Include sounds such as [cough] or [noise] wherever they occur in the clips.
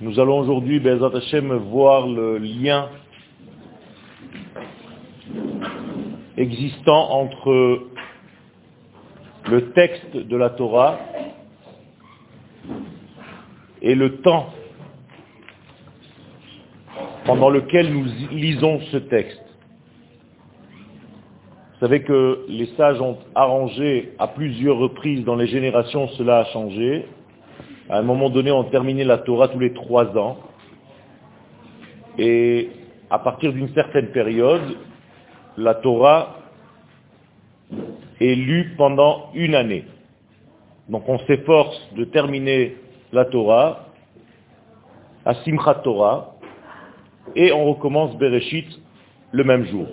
Nous allons aujourd'hui, Bezat Hashem, voir le lien existant entre le texte de la Torah et le temps pendant lequel nous lisons ce texte. Vous savez que les sages ont arrangé à plusieurs reprises dans les générations, cela a changé. À un moment donné, on terminait la Torah tous les trois ans. Et à partir d'une certaine période, la Torah est lue pendant une année. Donc on s'efforce de terminer la Torah à Simchat Torah et on recommence Bereshit le même jour.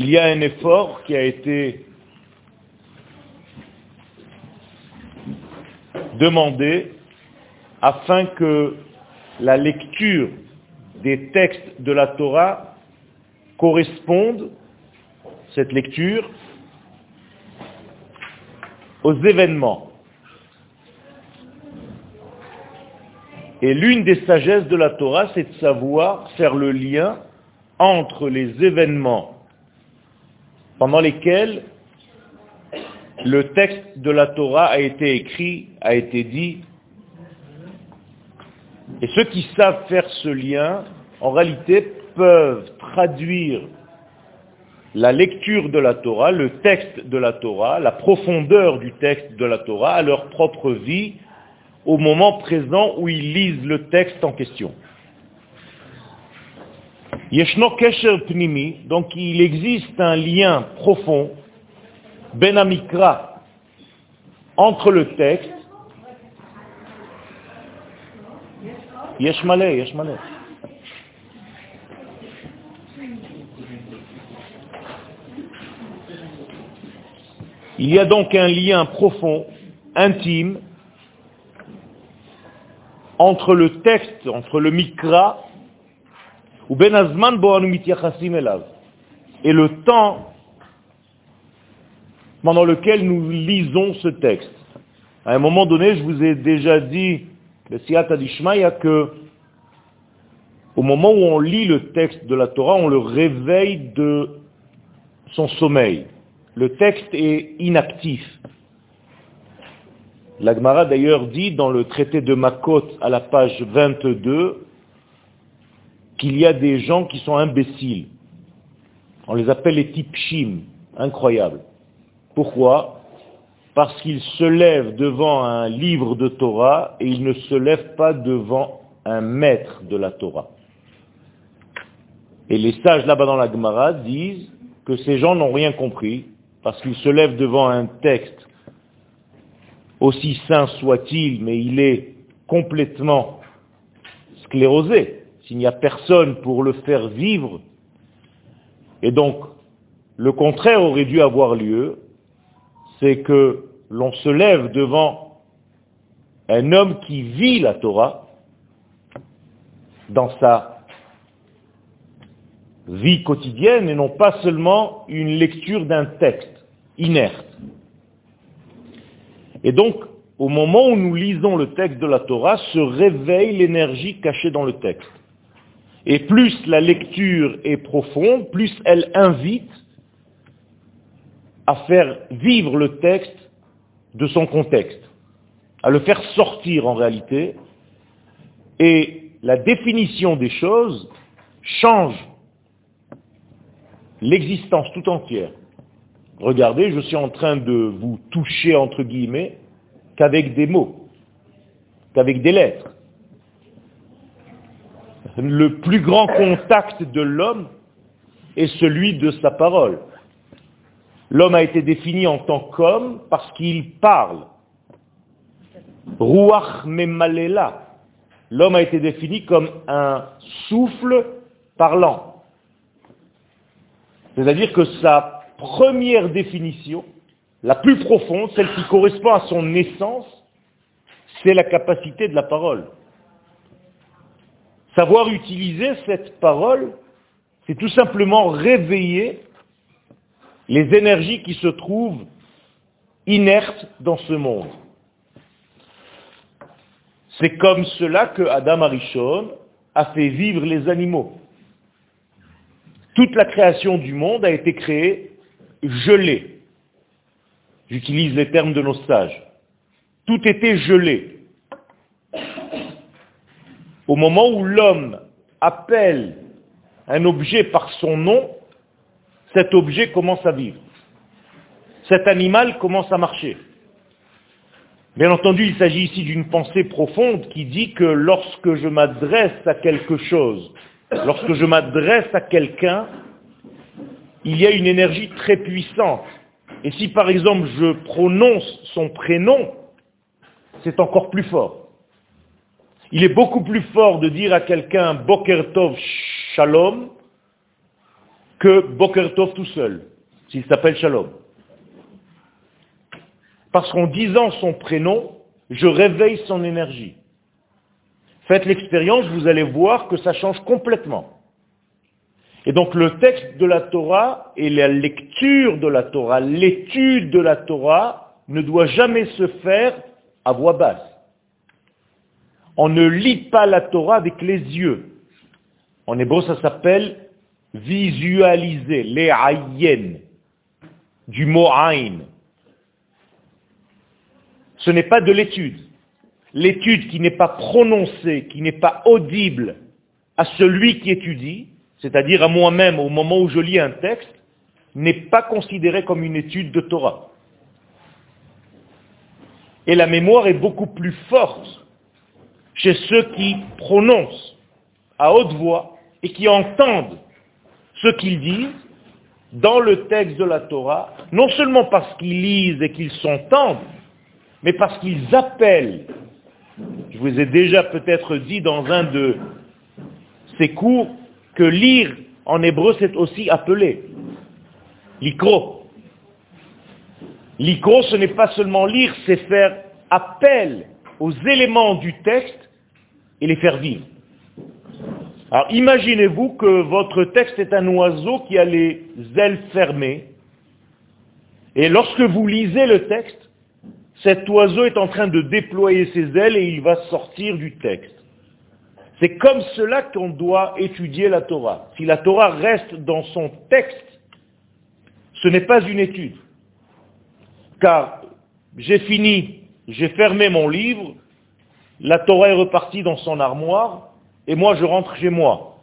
Il y a un effort qui a été demandé afin que la lecture des textes de la Torah corresponde, cette lecture, aux événements. Et l'une des sagesses de la Torah, c'est de savoir faire le lien entre les événements pendant lesquels le texte de la Torah a été écrit, a été dit. Et ceux qui savent faire ce lien, en réalité, peuvent traduire la lecture de la Torah, le texte de la Torah, la profondeur du texte de la Torah à leur propre vie au moment présent où ils lisent le texte en question. Yeshno Kesher Pnimi, donc il existe un lien profond, Ben Amikra, entre le texte, Yeshmale, Yeshmale. Il y a donc un lien profond, intime, entre le texte, entre le Mikra, et le temps pendant lequel nous lisons ce texte. À un moment donné, je vous ai déjà dit, le Siyat Adishmaya, que au moment où on lit le texte de la Torah, on le réveille de son sommeil. Le texte est inactif. L'Agmara d'ailleurs dit dans le traité de Makot à la page 22 qu'il y a des gens qui sont imbéciles. On les appelle les tipshim, incroyables. Pourquoi? Parce qu'ils se lèvent devant un livre de Torah et ils ne se lèvent pas devant un maître de la Torah. Et les sages là-bas dans la Gemara disent que ces gens n'ont rien compris parce qu'ils se lèvent devant un texte aussi saint soit-il, mais il est complètement sclérosé s'il n'y a personne pour le faire vivre, et donc le contraire aurait dû avoir lieu, c'est que l'on se lève devant un homme qui vit la Torah dans sa vie quotidienne et non pas seulement une lecture d'un texte inerte. Et donc, au moment où nous lisons le texte de la Torah, se réveille l'énergie cachée dans le texte. Et plus la lecture est profonde, plus elle invite à faire vivre le texte de son contexte, à le faire sortir en réalité, et la définition des choses change l'existence tout entière. Regardez, je suis en train de vous toucher, entre guillemets, qu'avec des mots, qu'avec des lettres le plus grand contact de l'homme est celui de sa parole. L'homme a été défini en tant qu'homme parce qu'il parle. Ruach memalela. L'homme a été défini comme un souffle parlant. C'est-à-dire que sa première définition, la plus profonde, celle qui correspond à son essence, c'est la capacité de la parole. Savoir utiliser cette parole, c'est tout simplement réveiller les énergies qui se trouvent inertes dans ce monde. C'est comme cela que Adam Arishon a fait vivre les animaux. Toute la création du monde a été créée gelée. J'utilise les termes de nos sages. Tout était gelé. Au moment où l'homme appelle un objet par son nom, cet objet commence à vivre. Cet animal commence à marcher. Bien entendu, il s'agit ici d'une pensée profonde qui dit que lorsque je m'adresse à quelque chose, lorsque je m'adresse à quelqu'un, il y a une énergie très puissante. Et si par exemple je prononce son prénom, c'est encore plus fort. Il est beaucoup plus fort de dire à quelqu'un Bokertov Shalom que Bokertov tout seul, s'il s'appelle Shalom. Parce qu'en disant son prénom, je réveille son énergie. Faites l'expérience, vous allez voir que ça change complètement. Et donc le texte de la Torah et la lecture de la Torah, l'étude de la Torah ne doit jamais se faire à voix basse. On ne lit pas la Torah avec les yeux. En hébreu, ça s'appelle visualiser, les ayen, du mot ayn. Ce n'est pas de l'étude. L'étude qui n'est pas prononcée, qui n'est pas audible à celui qui étudie, c'est-à-dire à, moi-même au moment où je lis un texte, n'est pas considérée comme une étude de Torah. Et la mémoire est beaucoup plus forte chez ceux qui prononcent à haute voix et qui entendent ce qu'ils disent dans le texte de la Torah, non seulement parce qu'ils lisent et qu'ils s'entendent, mais parce qu'ils appellent. Je vous ai déjà peut-être dit dans un de ces cours que lire en hébreu c'est aussi appeler. L'ikro. L'ikro ce n'est pas seulement lire, c'est faire appel aux éléments du texte et les faire vivre. Alors imaginez-vous que votre texte est un oiseau qui a les ailes fermées, et lorsque vous lisez le texte, cet oiseau est en train de déployer ses ailes et il va sortir du texte. C'est comme cela qu'on doit étudier la Torah. Si la Torah reste dans son texte, ce n'est pas une étude. Car j'ai fini, j'ai fermé mon livre, la Torah est repartie dans son armoire, et moi je rentre chez moi.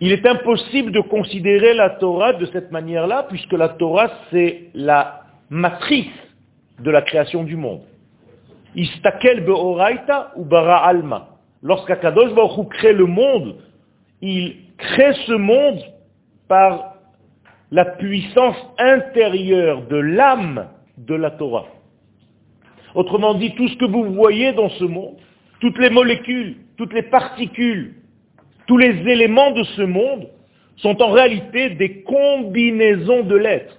Il est impossible de considérer la Torah de cette manière-là, puisque la Torah, c'est la matrice de la création du monde. Istakel be'oraita ou bara alma. Lorsqu'Akadosh Baruch crée le monde, il crée ce monde par la puissance intérieure de l'âme de la Torah. Autrement dit, tout ce que vous voyez dans ce monde, toutes les molécules, toutes les particules, tous les éléments de ce monde sont en réalité des combinaisons de lettres.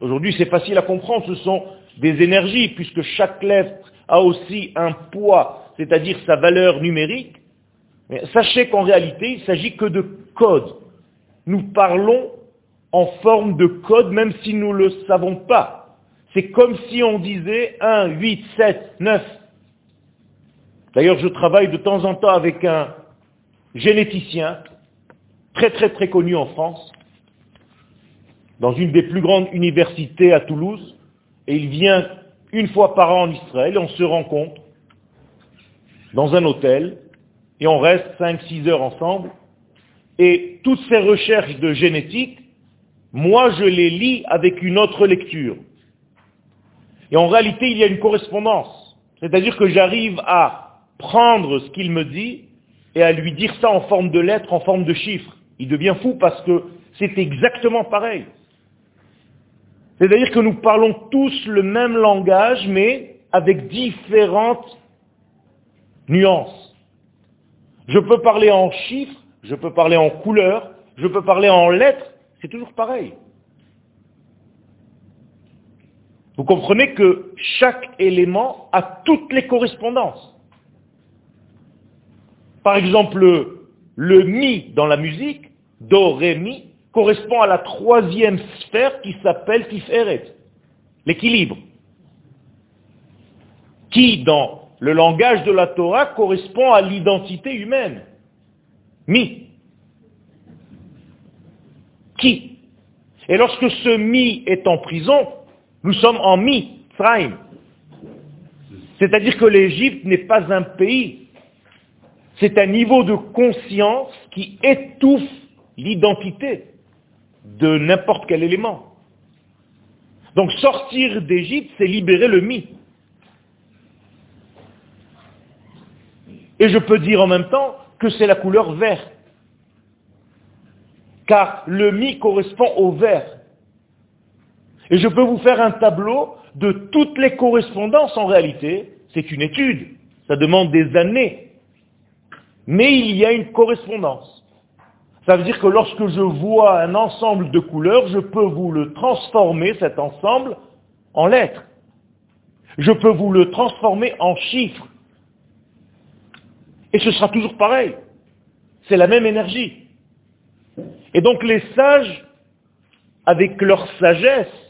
Aujourd'hui, c'est facile à comprendre, ce sont des énergies, puisque chaque lettre a aussi un poids, c'est-à-dire sa valeur numérique. Sachez qu'en réalité, il ne s'agit que de code. Nous parlons en forme de code, même si nous ne le savons pas. C'est comme si on disait 1, 8, 7, 9. D'ailleurs, je travaille de temps en temps avec un généticien, très très très connu en France, dans une des plus grandes universités à Toulouse, et il vient une fois par an en Israël, on se rencontre dans un hôtel, et on reste 5-6 heures ensemble, et toutes ces recherches de génétique, moi je les lis avec une autre lecture. Et en réalité, il y a une correspondance. C'est-à-dire que j'arrive à prendre ce qu'il me dit et à lui dire ça en forme de lettres, en forme de chiffres. Il devient fou parce que c'est exactement pareil. C'est-à-dire que nous parlons tous le même langage, mais avec différentes nuances. Je peux parler en chiffres, je peux parler en couleurs, je peux parler en lettres, c'est toujours pareil. Vous comprenez que chaque élément a toutes les correspondances. Par exemple, le mi dans la musique, do, ré, mi, correspond à la troisième sphère qui s'appelle Tiferet, l'équilibre. Qui, dans le langage de la Torah, correspond à l'identité humaine. Mi. Qui Et lorsque ce mi est en prison, nous sommes en mi, Tzraim. C'est-à-dire que l'Égypte n'est pas un pays. C'est un niveau de conscience qui étouffe l'identité de n'importe quel élément. Donc sortir d'Égypte, c'est libérer le mi. Et je peux dire en même temps que c'est la couleur vert. Car le mi correspond au vert. Et je peux vous faire un tableau de toutes les correspondances en réalité. C'est une étude. Ça demande des années. Mais il y a une correspondance. Ça veut dire que lorsque je vois un ensemble de couleurs, je peux vous le transformer, cet ensemble, en lettres. Je peux vous le transformer en chiffres. Et ce sera toujours pareil. C'est la même énergie. Et donc les sages, avec leur sagesse,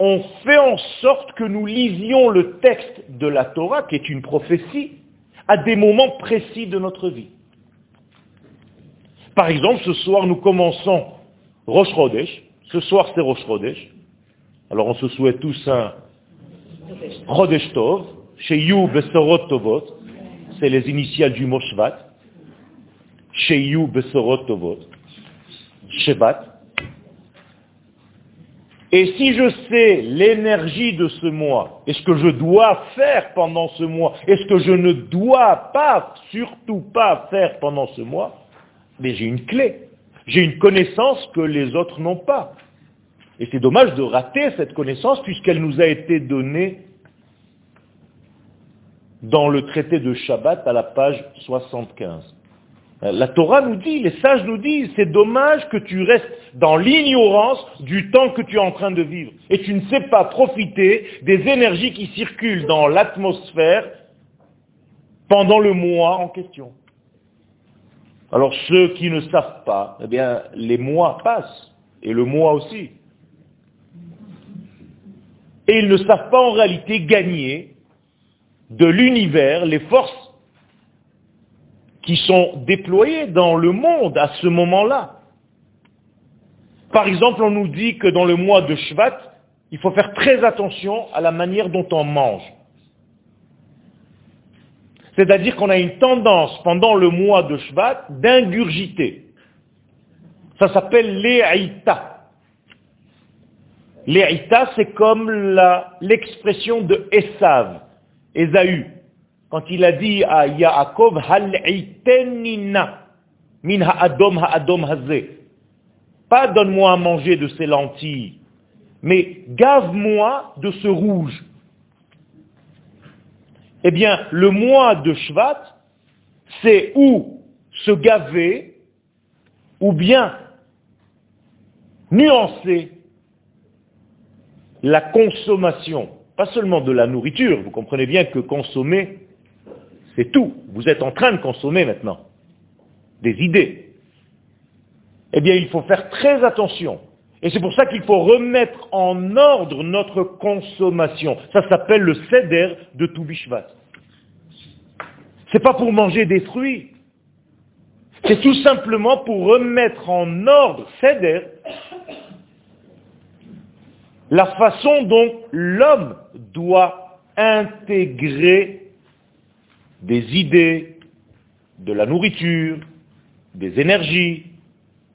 ont fait en sorte que nous lisions le texte de la Torah, qui est une prophétie, à des moments précis de notre vie. Par exemple, ce soir, nous commençons Rosh Chodesh. Ce soir, c'est Rosh Chodesh. Alors, on se souhaite tous un Chodesh Tov, chez Besorot Tovot. C'est les initiales du mot Shvat. Chez Tovot. Shevat. Et si je sais l'énergie de ce mois, et ce que je dois faire pendant ce mois, et ce que je ne dois pas, surtout pas faire pendant ce mois, mais j'ai une clé. J'ai une connaissance que les autres n'ont pas. Et c'est dommage de rater cette connaissance puisqu'elle nous a été donnée dans le traité de Shabbat à la page 75. La Torah nous dit, les sages nous disent, c'est dommage que tu restes dans l'ignorance du temps que tu es en train de vivre. Et tu ne sais pas profiter des énergies qui circulent dans l'atmosphère pendant le mois en question. Alors ceux qui ne savent pas, eh bien, les mois passent, et le mois aussi. Et ils ne savent pas en réalité gagner de l'univers les forces qui sont déployées dans le monde à ce moment-là. Par exemple, on nous dit que dans le mois de Shvat, il faut faire très attention à la manière dont on mange. C'est-à-dire qu'on a une tendance pendant le mois de Shvat d'ingurgiter. Ça s'appelle l'éaïta. L'éaïta, c'est comme l'expression de Esav, Esaü, quand il a dit à Yaakov, Hal'itenina, min ha'adom ha'adom hazé. Pas donne-moi à manger de ces lentilles, mais gave-moi de ce rouge. Eh bien, le mois de Shvat, c'est ou se gaver, ou bien nuancer la consommation, pas seulement de la nourriture, vous comprenez bien que consommer, c'est tout. Vous êtes en train de consommer maintenant des idées. Eh bien, il faut faire très attention. Et c'est pour ça qu'il faut remettre en ordre notre consommation. Ça s'appelle le céder de Toubishvat. C'est pas pour manger des fruits. C'est tout simplement pour remettre en ordre, céder, la façon dont l'homme doit intégrer des idées, de la nourriture, des énergies,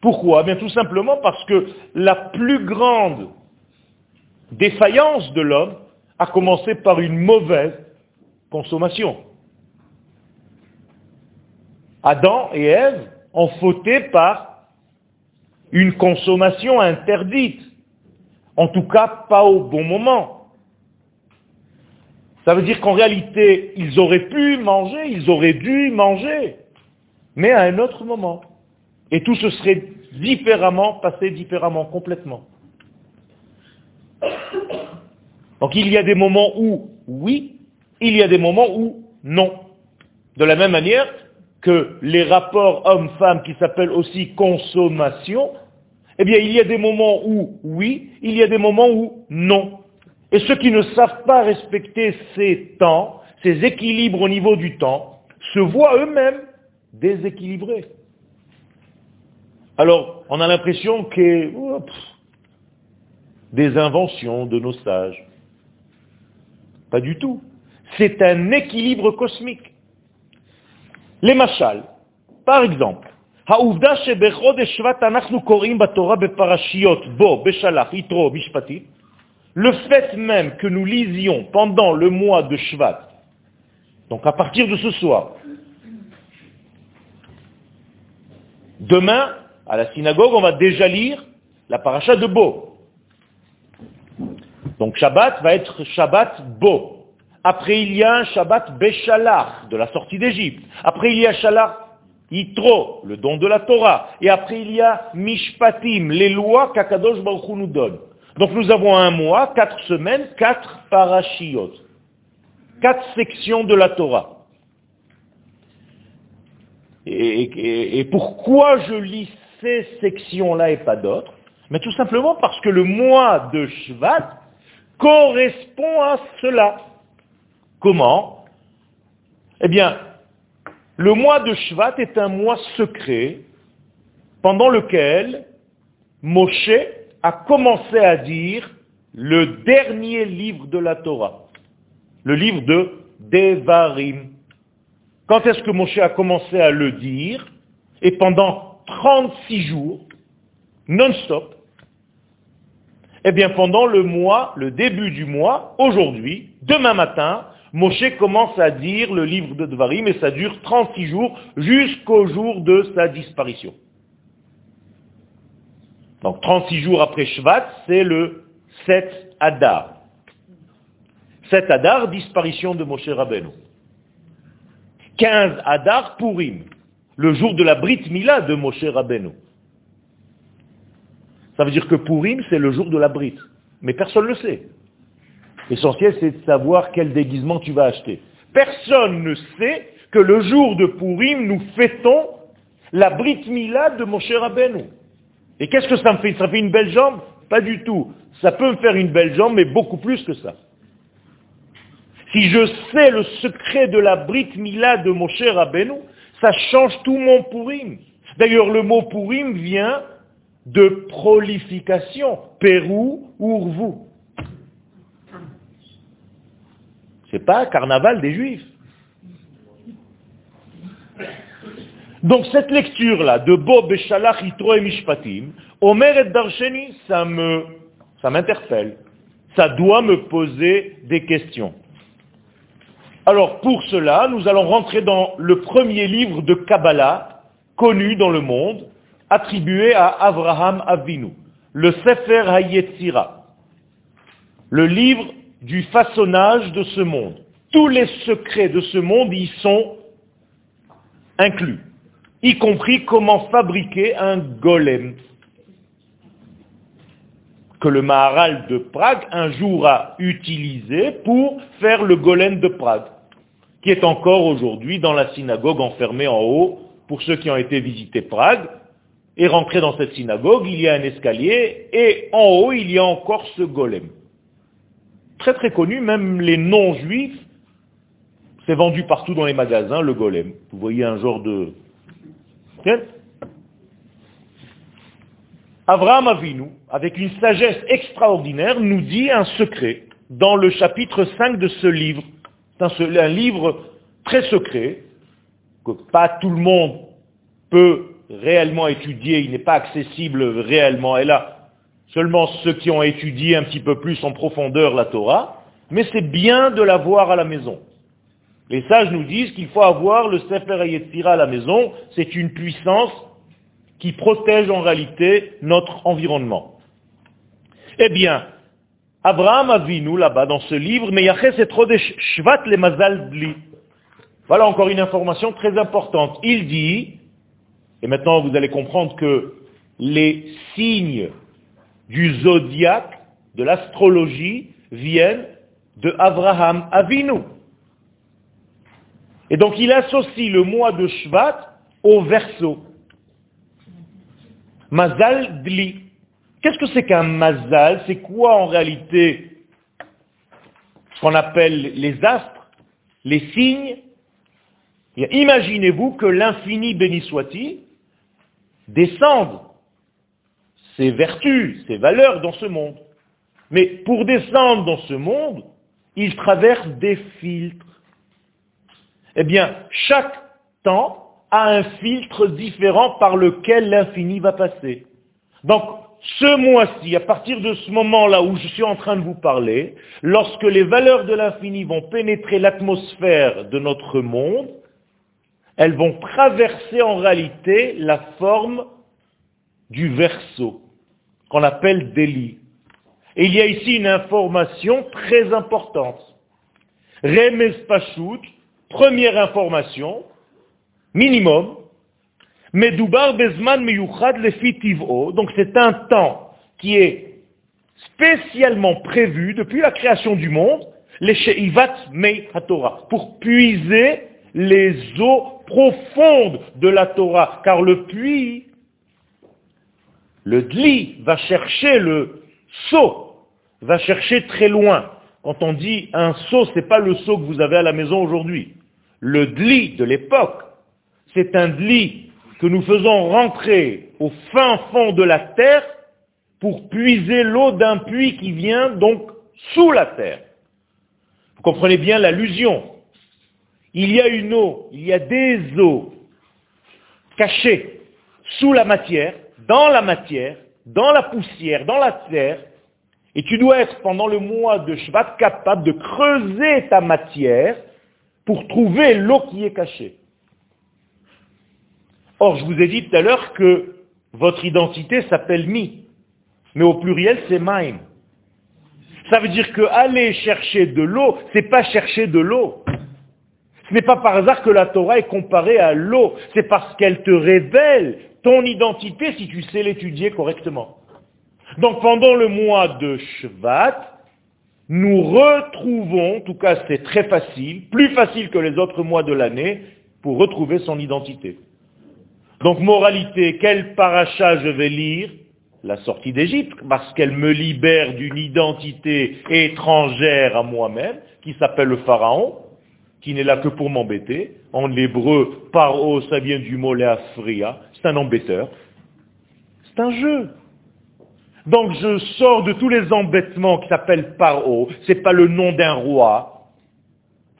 pourquoi? Bien tout simplement parce que la plus grande défaillance de l'homme a commencé par une mauvaise consommation. Adam et Ève ont fauté par une consommation interdite. En tout cas, pas au bon moment. Ça veut dire qu'en réalité, ils auraient pu manger, ils auraient dû manger, mais à un autre moment. Et tout se serait différemment, passé différemment, complètement. Donc il y a des moments où oui, il y a des moments où non. De la même manière que les rapports hommes-femmes qui s'appellent aussi consommation, Eh bien, il y a des moments où oui, il y a des moments où non. Et ceux qui ne savent pas respecter ces temps, ces équilibres au niveau du temps, se voient eux-mêmes déséquilibrés. Alors, on a l'impression que des inventions de nos sages. Pas du tout. C'est un équilibre cosmique. Les machals, par exemple, le fait même que nous lisions pendant le mois de Shvat, donc à partir de ce soir, demain, à la synagogue, on va déjà lire la paracha de Bo. Donc Shabbat va être Shabbat Bo. Après il y a un Shabbat Beshalach, de la sortie d'Égypte. Après il y a Shalach Yitro, le don de la Torah. Et après il y a Mishpatim, les lois qu'Akadosh Baruch nous donne. Donc nous avons un mois, quatre semaines, quatre parashiot. Quatre sections de la Torah. Et, et pourquoi je lis ces sections-là et pas d'autres? Mais tout simplement parce que le mois de Shvat correspond à cela. Comment? Eh bien, le mois de Shvat est un mois secret pendant lequel Moshe a commencé à dire le dernier livre de la Torah, le livre de Devarim. Quand est-ce que Moshe a commencé à le dire? Et pendant 36 jours, non-stop, eh bien pendant le mois, le début du mois, aujourd'hui, demain matin, Moshe commence à dire le livre de Dvarim et ça dure 36 jours jusqu'au jour de sa disparition. Donc 36 jours après Shvat, c'est le 7 Adar. 7 Adar, disparition de Moshe Rabbeinu. 15 Adar Purim, le jour de la Brit Mila de Moshe Rabbeinu. Ça veut dire que Purim, c'est le jour de la Brit. Mais personne ne le sait. L'essentiel, c'est de savoir quel déguisement tu vas acheter. Personne ne sait que le jour de Purim, nous fêtons la Brit Mila de Moshe Rabbeinu. Et qu'est-ce que ça me fait? Ça fait une belle jambe? Pas du tout. Ça peut me faire une belle jambe, mais beaucoup plus que ça. Si je sais le secret de la Brit Mila de Moshe Rabbeinu, ça change tout mon Purim. D'ailleurs, le mot Purim vient de prolification. Pérou, Urvu. C'est pas carnaval des juifs. Donc cette lecture-là de Bob Beshalach Yitro et Mishpatim, Omer et Darsheni, ça m'interpelle. Ça doit me poser des questions. Alors pour cela, nous allons rentrer dans le premier livre de Kabbalah, connu dans le monde, attribué à Abraham Avinu, le Sefer HaYetzira, le livre du façonnage de ce monde. Tous les secrets de ce monde y sont inclus, y compris comment fabriquer un golem que le Maharal de Prague un jour a utilisé pour faire le golem de Prague, qui est encore aujourd'hui dans la synagogue enfermée en haut. Pour ceux qui ont été visiter Prague, et rentrer dans cette synagogue, il y a un escalier, et en haut, il y a encore ce golem. Très très connu, même les non-juifs, c'est vendu partout dans les magasins, le golem. Vous voyez un genre de... Abraham avec une sagesse extraordinaire, nous dit un secret dans le chapitre 5 de ce livre. C'est un livre très secret, que pas tout le monde peut réellement étudier, il n'est pas accessible réellement. Et là, seulement ceux qui ont étudié un petit peu plus en profondeur la Torah, mais c'est bien de la voir à la maison. Les sages nous disent qu'il faut avoir le Sefer Yetzira à la maison, c'est une puissance qui protège en réalité notre environnement. Eh bien, Abraham a vu, nous, là-bas, dans ce livre, Shvat le Mazal Voilà encore une information très importante. Il dit, et maintenant vous allez comprendre que les signes du zodiaque, de l'astrologie, viennent de Abraham Avinu. Et donc il associe le mois de Shvat au verso. Mazal Dli. Qu'est-ce que c'est qu'un mazal? C'est quoi en réalité ce qu'on appelle les astres, les signes? Imaginez-vous que l'infini béni soit-il descende ses vertus, ses valeurs dans ce monde. Mais pour descendre dans ce monde, il traverse des filtres. Eh bien, chaque temps a un filtre différent par lequel l'infini va passer. Donc, ce mois-ci, à partir de ce moment-là où je suis en train de vous parler, lorsque les valeurs de l'infini vont pénétrer l'atmosphère de notre monde, elles vont traverser en réalité la forme du verso, qu'on appelle délit. Et il y a ici une information très importante. Remes Pachout, première information, minimum, Medoubar Bezman Meyuchad Lefitivo, donc c'est un temps qui est spécialement prévu depuis la création du monde, les Sheivat Mei HaTorah, pour puiser les eaux profondes de la Torah, car le puits, le dli, va chercher le seau, va chercher très loin. Quand on dit un seau, ce n'est pas le seau que vous avez à la maison aujourd'hui. Le dli de l'époque, c'est un dli que nous faisons rentrer au fin fond de la terre pour puiser l'eau d'un puits qui vient donc sous la terre. Vous comprenez bien l'allusion. Il y a une eau, il y a des eaux cachées sous la matière, dans la matière, dans la poussière, dans la terre, et tu dois être pendant le mois de Shvat capable de creuser ta matière pour trouver l'eau qui est cachée. Or, je vous ai dit tout à l'heure que votre identité s'appelle Mi, mais au pluriel c'est Maim. Ça veut dire que aller chercher de l'eau, c'est pas chercher de l'eau. Ce n'est pas par hasard que la Torah est comparée à l'eau, c'est parce qu'elle te révèle ton identité si tu sais l'étudier correctement. Donc pendant le mois de Shvat, nous retrouvons, en tout cas c'est très facile, plus facile que les autres mois de l'année, pour retrouver son identité. Donc moralité, quel paracha je vais lire? La sortie d'Égypte, parce qu'elle me libère d'une identité étrangère à moi-même, qui s'appelle le Pharaon, qui n'est là que pour m'embêter. En hébreu, paro, ça vient du mot léafria, c'est un embêteur. C'est un jeu. Donc je sors de tous les embêtements qui s'appellent paro, c'est pas le nom d'un roi,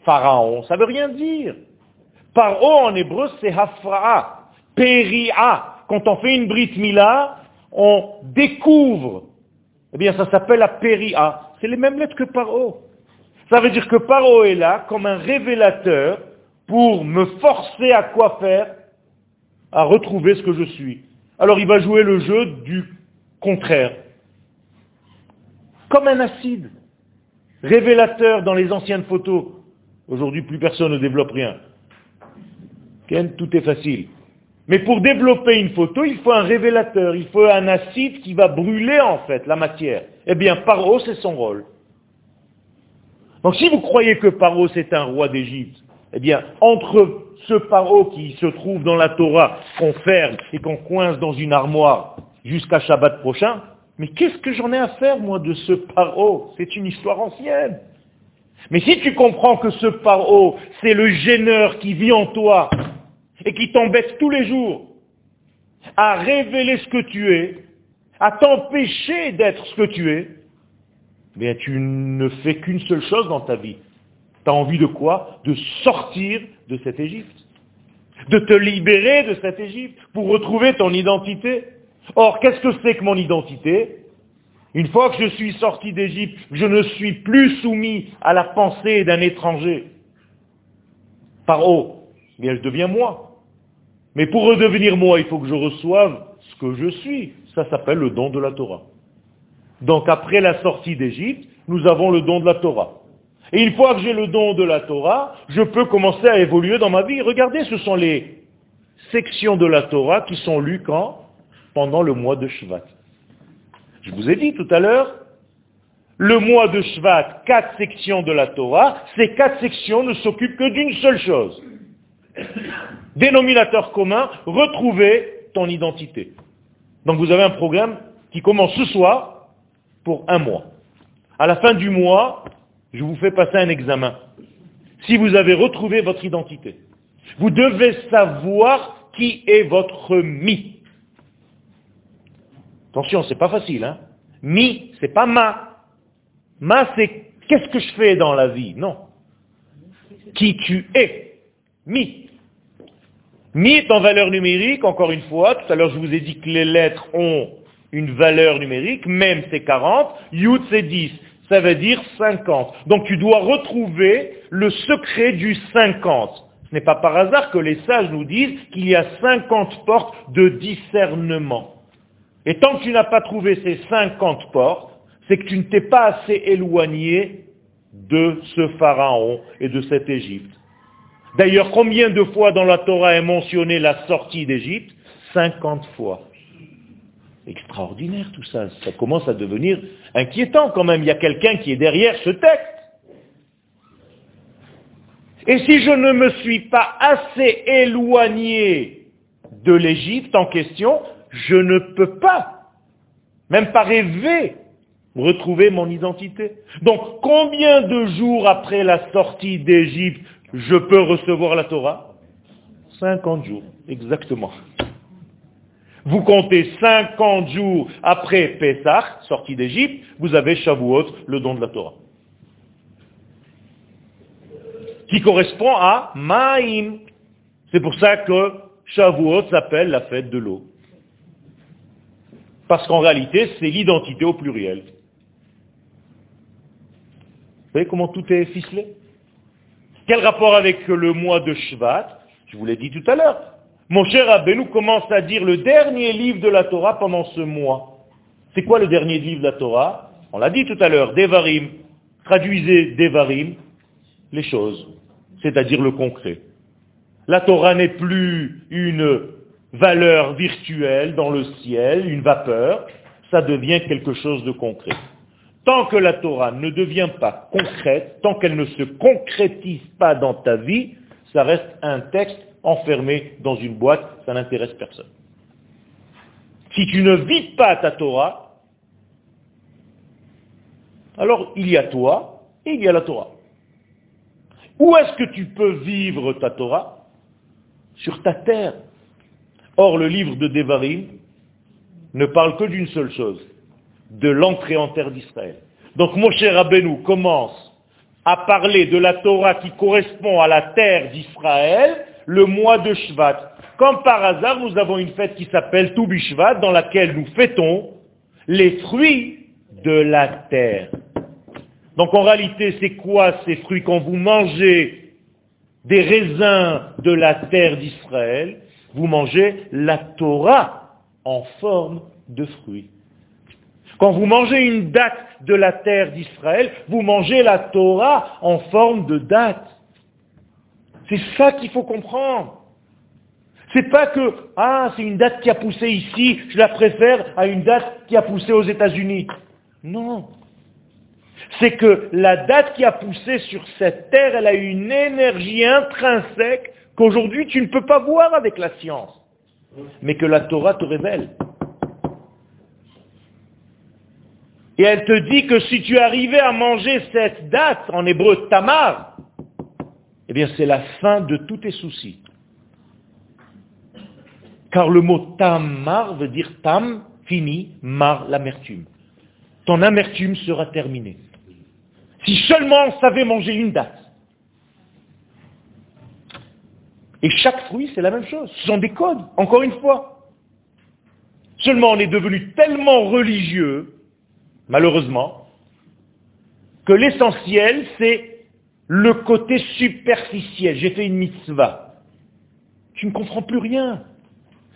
pharaon, ça veut rien dire. Paro en hébreu c'est hafra'a, Péria. Quand on fait une brit mila, on découvre. Eh bien, ça s'appelle la péria. C'est les mêmes lettres que paro. Ça veut dire que paro est là comme un révélateur pour me forcer à quoi faire? À retrouver ce que je suis. Alors il va jouer le jeu du contraire. Comme un acide. Révélateur dans les anciennes photos. Aujourd'hui, plus personne ne développe rien. Tout est facile. Mais pour développer une photo, il faut un révélateur, il faut un acide qui va brûler en fait la matière. Eh bien, Paro, c'est son rôle. Donc si vous croyez que Paro, c'est un roi d'Égypte, eh bien, entre ce Paro qui se trouve dans la Torah, qu'on ferme et qu'on coince dans une armoire jusqu'à Shabbat prochain, mais qu'est-ce que j'en ai à faire, moi, de ce Paro? C'est une histoire ancienne. Mais si tu comprends que ce Paro, c'est le gêneur qui vit en toi, et qui t'embête tous les jours à révéler ce que tu es, à t'empêcher d'être ce que tu es, bien tu ne fais qu'une seule chose dans ta vie. Tu as envie de quoi? De sortir de cette Égypte. De te libérer de cette Égypte pour retrouver ton identité. Or, qu'est-ce que c'est que mon identité? Une fois que je suis sorti d'Égypte, je ne suis plus soumis à la pensée d'un étranger. Par haut, bien je deviens moi. Mais pour redevenir moi, il faut que je reçoive ce que je suis. Ça s'appelle le don de la Torah. Donc après la sortie d'Égypte, nous avons le don de la Torah. Et une fois que j'ai le don de la Torah, je peux commencer à évoluer dans ma vie. Regardez, ce sont les sections de la Torah qui sont lues quand? Pendant le mois de Shvat. Je vous ai dit tout à l'heure, le mois de Shvat, quatre sections de la Torah, ces quatre sections ne s'occupent que d'une seule chose. Dénominateur commun, retrouver ton identité. Donc vous avez un programme qui commence ce soir pour un mois. À la fin du mois, je vous fais passer un examen. Si vous avez retrouvé votre identité, vous devez savoir qui est votre mi. Attention, c'est pas facile, hein. Mi, c'est pas ma. Ma, c'est qu'est-ce que je fais dans la vie? Non. Qui tu es? Mi. Mi est en valeur numérique, encore une fois. Tout à l'heure, je vous ai dit que les lettres ont une valeur numérique. Même c'est 40. Yud, c'est 10. Ça veut dire 50. Donc tu dois retrouver le secret du 50. Ce n'est pas par hasard que les sages nous disent qu'il y a 50 portes de discernement. Et tant que tu n'as pas trouvé ces 50 portes, c'est que tu ne t'es pas assez éloigné de ce pharaon et de cette Égypte. D'ailleurs, combien de fois dans la Torah est mentionnée la sortie d'Égypte? 50 fois. Extraordinaire tout ça. Ça commence à devenir inquiétant quand même. Il y a quelqu'un qui est derrière ce texte. Et si je ne me suis pas assez éloigné de l'Égypte en question, je ne peux pas, même pas rêver, retrouver mon identité. Donc combien de jours après la sortie d'Égypte je peux recevoir la Torah? 50 jours, exactement. Vous comptez 50 jours après Pessah, sortie d'Égypte, vous avez Shavuot, le don de la Torah. Qui correspond à Maïm. C'est pour ça que Shavuot s'appelle la fête de l'eau. Parce qu'en réalité, c'est l'identité au pluriel. Vous voyez comment tout est ficelé? Quel rapport avec le mois de Shvat? Je vous l'ai dit tout à l'heure. Mon cher Abbenou commence à dire le dernier livre de la Torah pendant ce mois. C'est quoi le dernier livre de la Torah? On l'a dit tout à l'heure, Devarim. Traduisez Devarim, les choses, c'est-à-dire le concret. La Torah n'est plus une valeur virtuelle dans le ciel, une vapeur, ça devient quelque chose de concret. Tant que la Torah ne devient pas concrète, tant qu'elle ne se concrétise pas dans ta vie, ça reste un texte enfermé dans une boîte, ça n'intéresse personne. Si tu ne vis pas ta Torah, alors il y a toi et il y a la Torah. Où est-ce que tu peux vivre ta Torah? Sur ta terre. Or, le livre de Devarim ne parle que d'une seule chose, de l'entrée en terre d'Israël. Donc mon cher Rabbeinu commence à parler de la Torah qui correspond à la terre d'Israël le mois de Shvat. Comme par hasard, nous avons une fête qui s'appelle Toubishvat, dans laquelle nous fêtons les fruits de la terre. Donc en réalité, c'est quoi ces fruits Quand vous mangez des raisins de la terre d'Israël, vous mangez la Torah en forme de fruits. Quand vous mangez une date de la terre d'Israël, vous mangez la Torah en forme de date. C'est ça qu'il faut comprendre. C'est pas que, ah, c'est une date qui a poussé ici, je la préfère à une date qui a poussé aux États-Unis. Non. C'est que la date qui a poussé sur cette terre, elle a une énergie intrinsèque qu'aujourd'hui tu ne peux pas voir avec la science, mais que la Torah te révèle. Et elle te dit que si tu arrivais à manger cette date, en hébreu tamar, eh bien c'est la fin de tous tes soucis. Car le mot tamar veut dire tam, fini, mar, l'amertume. Ton amertume sera terminée. Si seulement on savait manger une date. Et chaque fruit, c'est la même chose. Ce sont des codes, encore une fois. Seulement, on est devenu tellement religieux, malheureusement, que l'essentiel, c'est le côté superficiel. J'ai fait une mitzvah. Tu ne comprends plus rien.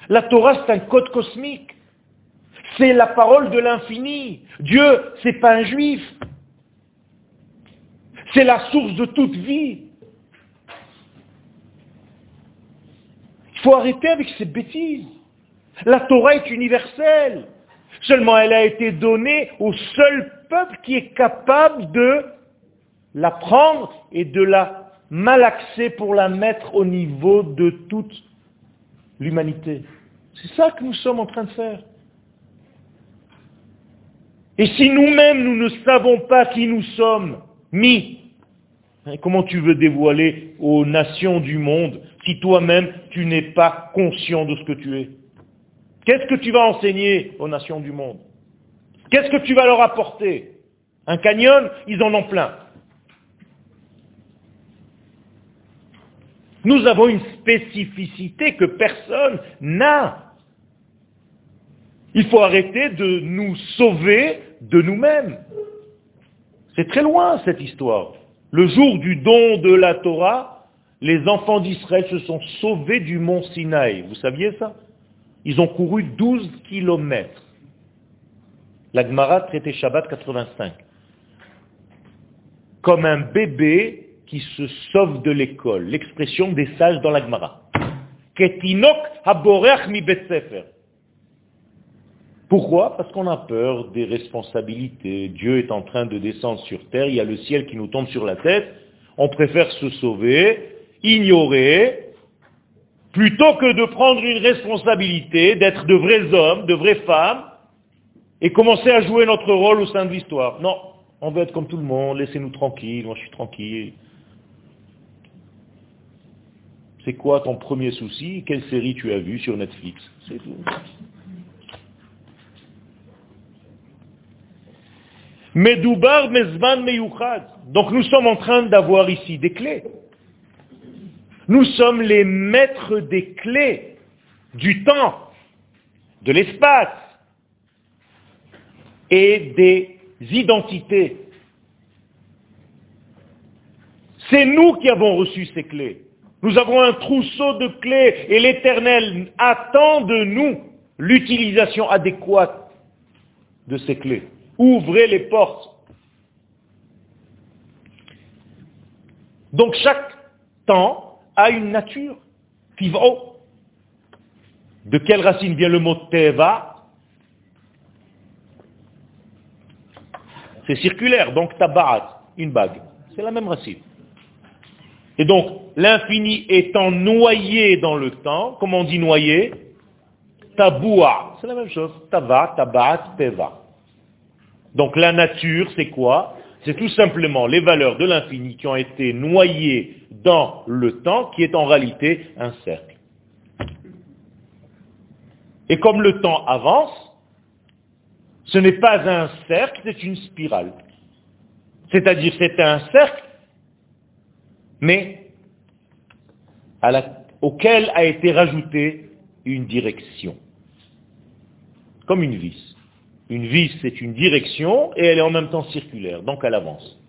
La Torah, c'est un code cosmique. C'est la parole de l'infini. Dieu, c'est pas un juif. C'est la source de toute vie. Il faut arrêter avec ces bêtises. La Torah est universelle. Seulement elle a été donnée au seul peuple qui est capable de la prendre et de la malaxer pour la mettre au niveau de toute l'humanité. C'est ça que nous sommes en train de faire. Et si nous-mêmes, nous ne savons pas qui nous sommes, mis, hein, comment tu veux dévoiler aux nations du monde si toi-même, tu n'es pas conscient de ce que tu es Qu'est-ce que tu vas enseigner aux nations du monde? Qu'est-ce que tu vas leur apporter? Un canyon, ils en ont plein. Nous avons une spécificité que personne n'a. Il faut arrêter de nous sauver de nous-mêmes. C'est très loin cette histoire. Le jour du don de la Torah, les enfants d'Israël se sont sauvés du mont Sinaï. Vous saviez ça? Ils ont couru 12 kilomètres. La Gemara traité Shabbat 85. Comme un bébé qui se sauve de l'école. L'expression des sages dans la Gemara. Ketinok mi Pourquoi? Parce qu'on a peur des responsabilités. Dieu est en train de descendre sur terre, il y a le ciel qui nous tombe sur la tête. On préfère se sauver, ignorer, plutôt que de prendre une responsabilité, d'être de vrais hommes, de vraies femmes, et commencer à jouer notre rôle au sein de l'histoire. Non, on veut être comme tout le monde, laissez-nous tranquilles, moi je suis tranquille. C'est quoi ton premier souci? Quelle série tu as vue sur Netflix? C'est tout. Donc nous sommes en train d'avoir ici des clés. Nous sommes les maîtres des clés du temps, de l'espace et des identités. C'est nous qui avons reçu ces clés. Nous avons un trousseau de clés et l'Éternel attend de nous l'utilisation adéquate de ces clés. Ouvrez les portes. Donc chaque temps a une nature. Tivro. De quelle racine vient le mot teva? C'est circulaire, donc tabarat, une bague. C'est la même racine. Et donc, l'infini étant noyé dans le temps, comment on dit noyé Taboua. C'est la même chose. Tava, tabat, teva. Donc la nature, c'est quoi? C'est tout simplement les valeurs de l'infini qui ont été noyées dans le temps, qui est en réalité un cercle. Et comme le temps avance, ce n'est pas un cercle, c'est une spirale. C'est-à-dire c'est un cercle mais auquel a été rajoutée une direction, comme une vis. Une vis, c'est une direction et elle est en même temps circulaire, donc elle avance.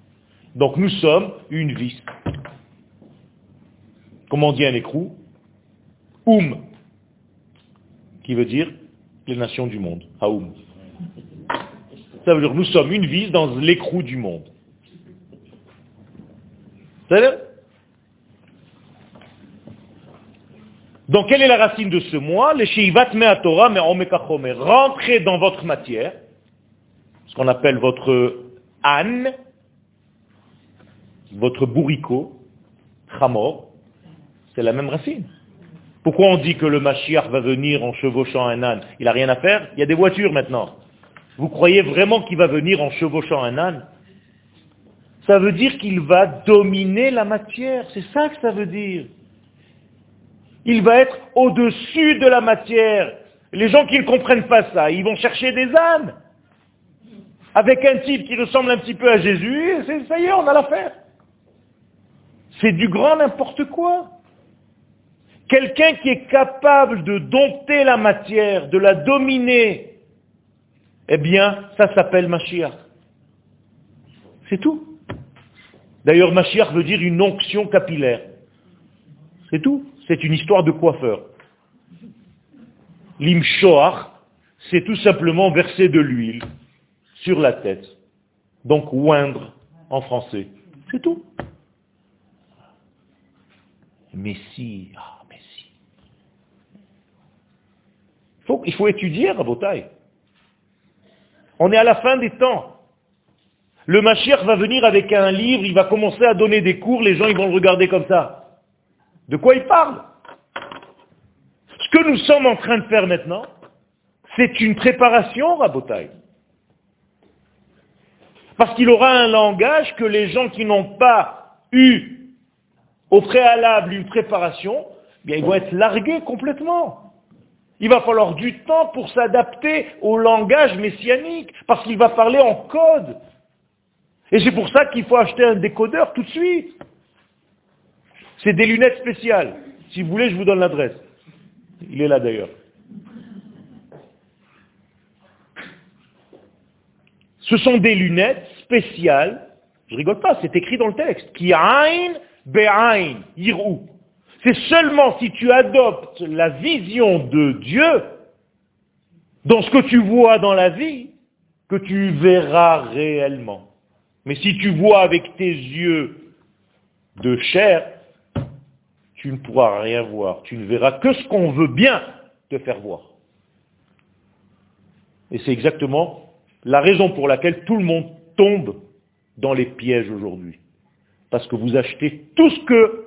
Donc nous sommes une vis. Comment on dit un écrou Oum, qui veut dire les nations du monde. Haoum. Ça veut dire nous sommes une vis dans l'écrou du monde. C'est-à-dire Donc quelle est la racine de ce moi Les Sheivat Torah mais Rentrez dans votre matière, ce qu'on appelle votre âne, votre bourricot, chamor, c'est la même racine. Pourquoi on dit que le Mashiach va venir en chevauchant un âne? Il n'a rien à faire, il y a des voitures maintenant. Vous croyez vraiment qu'il va venir en chevauchant un âne? Ça veut dire qu'il va dominer la matière, c'est ça que ça veut dire. Il va être au-dessus de la matière. Les gens qui ne comprennent pas ça, ils vont chercher des ânes. Avec un type qui ressemble un petit peu à Jésus, ça y est, on a l'affaire. C'est du grand n'importe quoi. Quelqu'un qui est capable de dompter la matière, de la dominer, eh bien, ça s'appelle Mashiach. C'est tout. D'ailleurs, Mashiach veut dire une onction capillaire. C'est tout c'est une histoire de coiffeur. L'imshoach, c'est tout simplement verser de l'huile sur la tête. Donc oindre en français. C'est tout. Messie, ah, Messie. Faut, il faut étudier à tailles. On est à la fin des temps. Le Mashiach va venir avec un livre, il va commencer à donner des cours, les gens ils vont le regarder comme ça. De quoi il parle Ce que nous sommes en train de faire maintenant, c'est une préparation, Rabotaï. Parce qu'il aura un langage que les gens qui n'ont pas eu au préalable une préparation, eh bien ils vont être largués complètement. Il va falloir du temps pour s'adapter au langage messianique, parce qu'il va parler en code. Et c'est pour ça qu'il faut acheter un décodeur tout de suite. C'est des lunettes spéciales. Si vous voulez, je vous donne l'adresse. Il est là d'ailleurs. Ce sont des lunettes spéciales. Je rigole pas, c'est écrit dans le texte. Qui. C'est seulement si tu adoptes la vision de Dieu dans ce que tu vois dans la vie que tu verras réellement. Mais si tu vois avec tes yeux de chair, tu ne pourras rien voir. Tu ne verras que ce qu'on veut bien te faire voir. Et c'est exactement la raison pour laquelle tout le monde tombe dans les pièges aujourd'hui. Parce que vous achetez tout ce que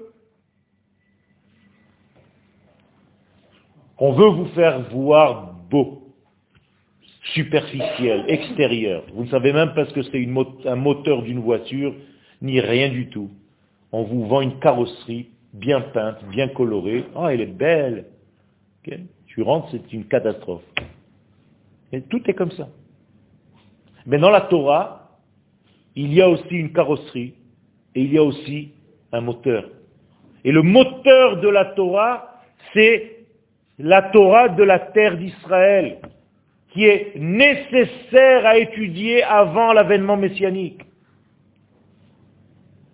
on veut vous faire voir beau, superficiel, extérieur. Vous ne savez même pas ce que c'est un moteur d'une voiture, ni rien du tout. On vous vend une carrosserie bien peinte, bien colorée. Ah, elle est belle. Tu rentres, c'est une catastrophe. Et tout est comme ça. Mais dans la Torah, il y a aussi une carrosserie et il y a aussi un moteur. Et le moteur de la Torah, c'est la Torah de la terre d'Israël, qui est nécessaire à étudier avant l'avènement messianique.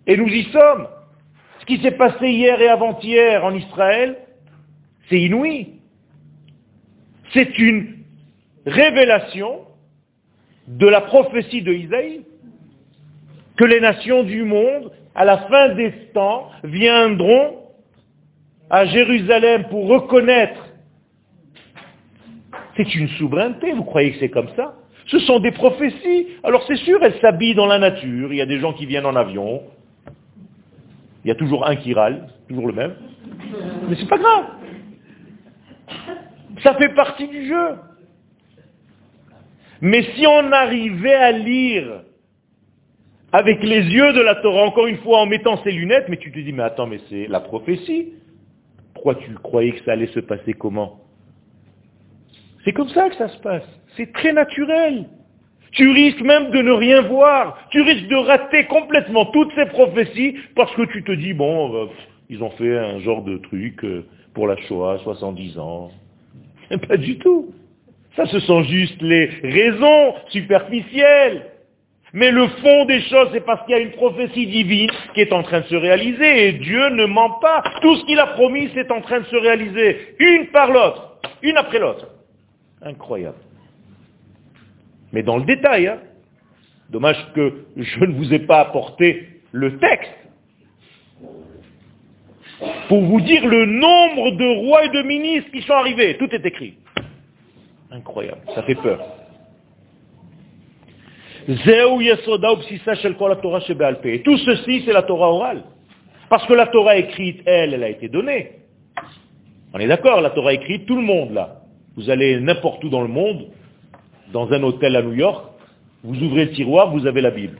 Et nous y sommes qui s'est passé hier et avant-hier en Israël, c'est inouï. C'est une révélation de la prophétie de Isaïe, que les nations du monde, à la fin des temps, viendront à Jérusalem pour reconnaître. C'est une souveraineté, vous croyez que c'est comme ça? Ce sont des prophéties. Alors c'est sûr, elles s'habillent dans la nature, il y a des gens qui viennent en avion, il y a toujours un qui râle, toujours le même. Mais c'est pas grave. Ça fait partie du jeu. Mais si on arrivait à lire avec les yeux de la Torah, encore une fois en mettant ses lunettes, mais tu te dis, mais attends, mais c'est la prophétie. Pourquoi tu croyais que ça allait se passer comment? C'est comme ça que ça se passe. C'est très naturel. Tu risques même de ne rien voir. Tu risques de rater complètement toutes ces prophéties parce que tu te dis, bon, euh, ils ont fait un genre de truc euh, pour la Shoah, 70 ans. [laughs] Pas du tout. Ça, ce sont juste les raisons superficielles. Mais le fond des choses, c'est parce qu'il y a une prophétie divine qui est en train de se réaliser. Et Dieu ne ment pas. Tout ce qu'il a promis, c'est en train de se réaliser. Une par l'autre. Une après l'autre. Incroyable. Mais dans le détail, hein. dommage que je ne vous ai pas apporté le texte pour vous dire le nombre de rois et de ministres qui sont arrivés. Tout est écrit. Incroyable, ça fait peur. Et tout ceci, c'est la Torah orale. Parce que la Torah écrite, elle, elle a été donnée. On est d'accord, la Torah écrite, tout le monde là. Vous allez n'importe où dans le monde, dans un hôtel à New York, vous ouvrez le tiroir, vous avez la Bible.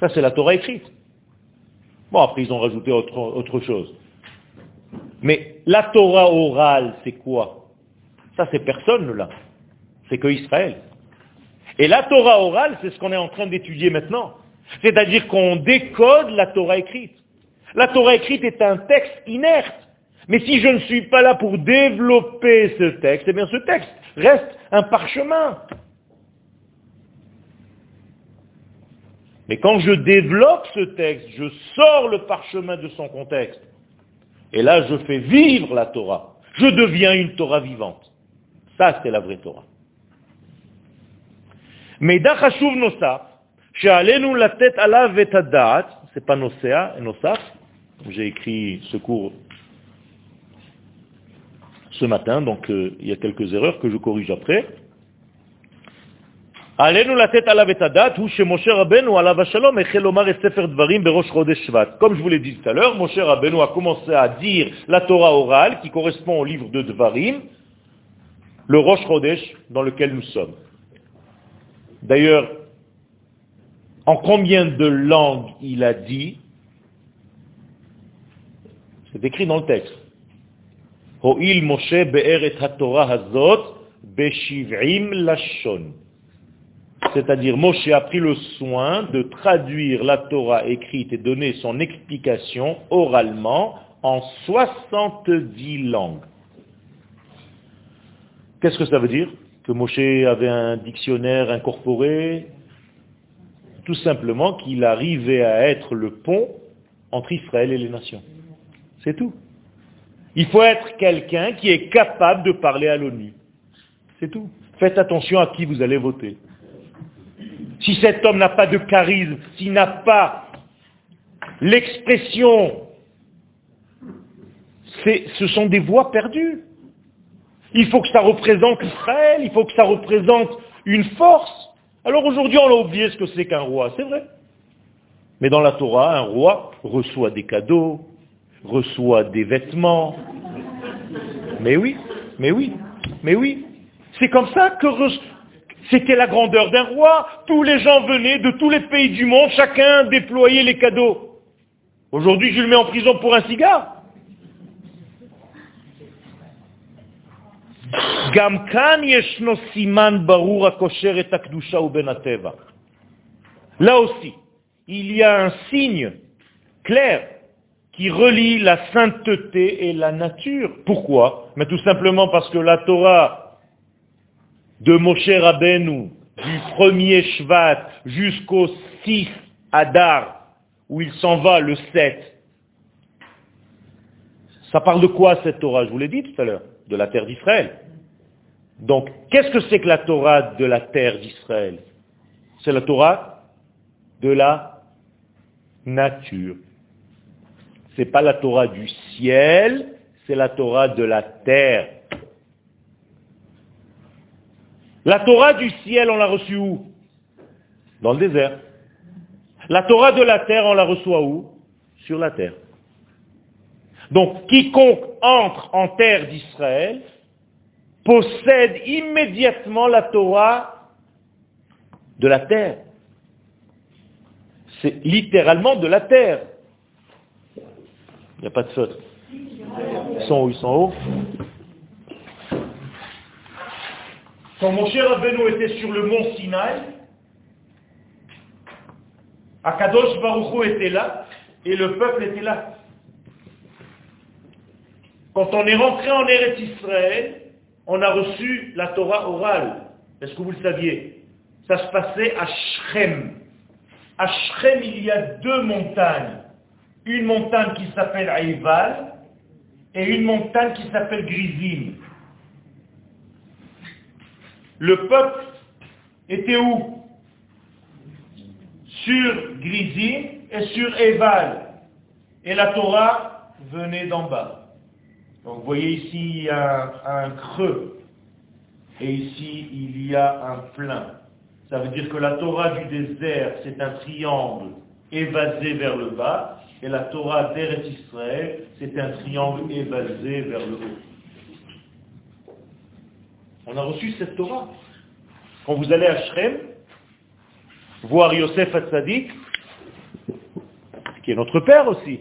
Ça, c'est la Torah écrite. Bon, après, ils ont rajouté autre, autre chose. Mais la Torah orale, c'est quoi? Ça, c'est personne là. C'est que Israël. Et la Torah orale, c'est ce qu'on est en train d'étudier maintenant. C'est-à-dire qu'on décode la Torah écrite. La Torah écrite est un texte inerte. Mais si je ne suis pas là pour développer ce texte, eh bien ce texte reste un parchemin. Mais quand je développe ce texte, je sors le parchemin de son contexte. Et là, je fais vivre la Torah. Je deviens une Torah vivante. Ça, c'est la vraie Torah. Mais Dachashuv Nosaf, la tête à la vetadat, c'est pas Nosea, Nosaf, j'ai écrit ce cours ce matin, donc euh, il y a quelques erreurs que je corrige après. Comme je vous l'ai dit tout à l'heure, Moshe Rabbeinu a commencé à dire la Torah orale, qui correspond au livre de Dvarim, le Rosh Chodesh dans lequel nous sommes. D'ailleurs, en combien de langues il a dit C'est écrit dans le texte. C'est-à-dire, Moshe a pris le soin de traduire la Torah écrite et donner son explication oralement en 70 langues. Qu'est-ce que ça veut dire? Que Moshe avait un dictionnaire incorporé? Tout simplement qu'il arrivait à être le pont entre Israël et les nations. C'est tout. Il faut être quelqu'un qui est capable de parler à l'ONU. C'est tout. Faites attention à qui vous allez voter. Si cet homme n'a pas de charisme, s'il n'a pas l'expression ce sont des voix perdues. Il faut que ça représente Israël, il faut que ça représente une force. Alors aujourd'hui, on a oublié ce que c'est qu'un roi, c'est vrai. Mais dans la Torah, un roi reçoit des cadeaux, reçoit des vêtements. Mais oui, mais oui, mais oui. C'est comme ça que c'était la grandeur d'un roi. Tous les gens venaient de tous les pays du monde, chacun déployait les cadeaux. Aujourd'hui, je le mets en prison pour un cigare. Là aussi, il y a un signe clair qui relie la sainteté et la nature. Pourquoi? Mais tout simplement parce que la Torah de Moshe Rabbeinu, du premier Shvat jusqu'au 6 Adar, où il s'en va le 7, ça parle de quoi cette Torah? Je vous l'ai dit tout à l'heure, de la terre d'Israël. Donc, qu'est-ce que c'est que la Torah de la terre d'Israël? C'est la Torah de la nature. Ce n'est pas la Torah du ciel, c'est la Torah de la terre. La Torah du ciel, on l'a reçue où? Dans le désert. La Torah de la terre, on la reçoit où? Sur la terre. Donc, quiconque entre en terre d'Israël possède immédiatement la Torah de la terre. C'est littéralement de la terre. N'y a pas de faute. Ils sont où Ils sont hauts Quand mon cher Abeno était sur le mont Sinaï, Akadosh Baruchou était là et le peuple était là. Quand on est rentré en Eretz Israël, on a reçu la Torah orale. Est-ce que vous le saviez? Ça se passait à Shrem. À Shrem, il y a deux montagnes. Une montagne qui s'appelle Aïval et une montagne qui s'appelle Grizim. Le peuple était où? Sur Grizim et sur Eval. Et la Torah venait d'en bas. Donc vous voyez ici, il y a un, creux. Et ici, il y a un plein. Ça veut dire que la Torah du désert, c'est un triangle évasé vers le bas. Et la Torah d'Eret Israël, c'est un triangle évasé vers le haut. On a reçu cette Torah. Quand vous allez à Shrem, voir Yosef Hatzadik, qui est notre père aussi,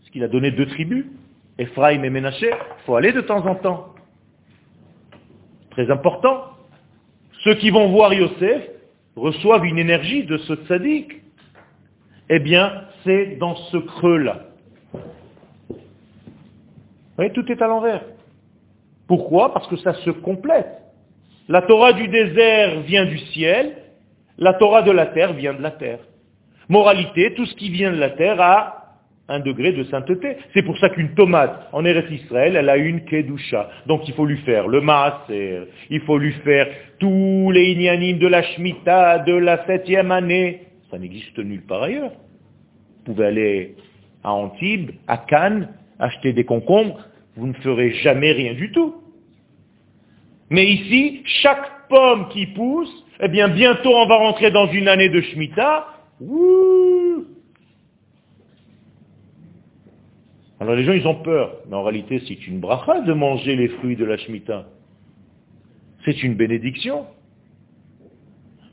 parce qu'il a donné deux tribus, Ephraim et Ménaché, il faut aller de temps en temps. Très important. Ceux qui vont voir Yosef reçoivent une énergie de ce tzaddik. Eh bien, dans ce creux-là. Vous tout est à l'envers. Pourquoi? Parce que ça se complète. La Torah du désert vient du ciel, la Torah de la terre vient de la terre. Moralité, tout ce qui vient de la terre a un degré de sainteté. C'est pour ça qu'une tomate en Eretz Israël, elle a une kedusha. Donc il faut lui faire le maaser, il faut lui faire tous les inyanim de la Shemitah de la septième année. Ça n'existe nulle part ailleurs. Vous pouvez aller à Antibes, à Cannes, acheter des concombres, vous ne ferez jamais rien du tout. Mais ici, chaque pomme qui pousse, eh bien bientôt on va rentrer dans une année de Shemitah, Alors les gens, ils ont peur. Mais en réalité, c'est une bracha de manger les fruits de la Shemitah. C'est une bénédiction.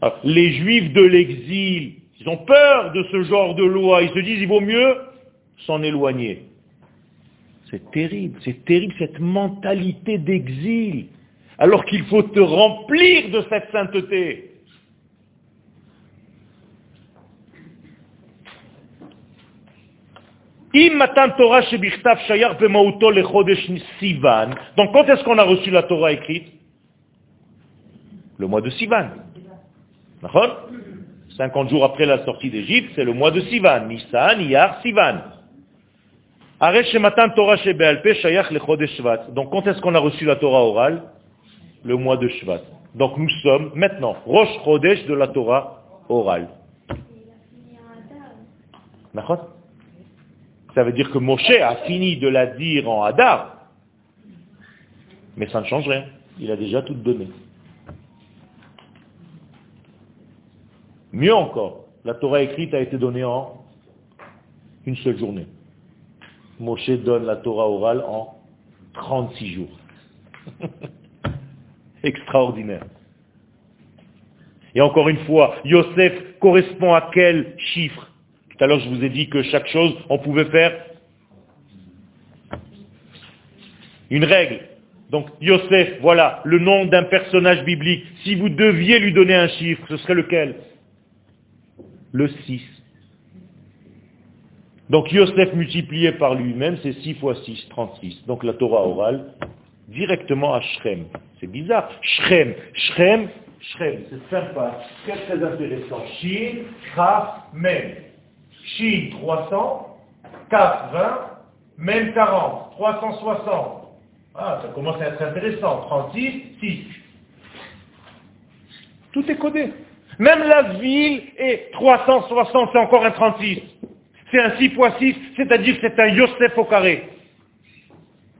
Alors, les juifs de l'exil, ils ont peur de ce genre de loi. Ils se disent, il vaut mieux s'en éloigner. C'est terrible, c'est terrible cette mentalité d'exil. Alors qu'il faut te remplir de cette sainteté. Donc quand est-ce qu'on a reçu la Torah écrite? Le mois de Sivan. D'accord? 50 jours après la sortie d'Égypte, c'est le mois de Sivan. Nissan, Iyar, Sivan. Donc quand est-ce qu'on a reçu la Torah orale? Le mois de Shvat. Donc nous sommes maintenant Rosh Chodesh de la Torah orale. Ça veut dire que Moshe a fini de la dire en Hadar. Mais ça ne change rien. Il a déjà tout donné. Mieux encore, la Torah écrite a été donnée en une seule journée. Moshe donne la Torah orale en 36 jours. [laughs] Extraordinaire. Et encore une fois, Yosef correspond à quel chiffre? Tout à l'heure, je vous ai dit que chaque chose, on pouvait faire une règle. Donc, Yosef, voilà, le nom d'un personnage biblique. Si vous deviez lui donner un chiffre, ce serait lequel? Le 6. Donc, Yosef multiplié par lui-même, c'est 6 fois 6, 36. Donc, la Torah orale, directement à Shrem. C'est bizarre. Shrem. Shrem, Shrem, c'est sympa. C'est très intéressant. Shin, Chaf, Mem. Chine 300, 4 20, même 40, 360. Ah, ça commence à être intéressant. 36, 6. Tout est codé. Même la ville est 360, c'est encore un 36. C'est un 6 fois 6, c'est-à-dire c'est un Yosef au carré.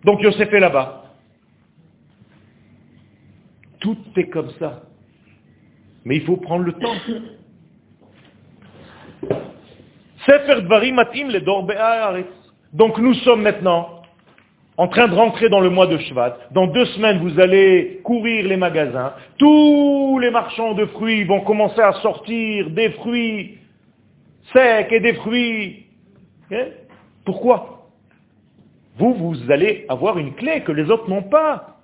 Donc Yosef est là-bas. Tout est comme ça. Mais il faut prendre le temps. Donc nous sommes maintenant en train de rentrer dans le mois de Shvat. Dans deux semaines, vous allez courir les magasins. Tous les marchands de fruits vont commencer à sortir des fruits secs et des fruits. Pourquoi? Vous, vous allez avoir une clé que les autres n'ont pas.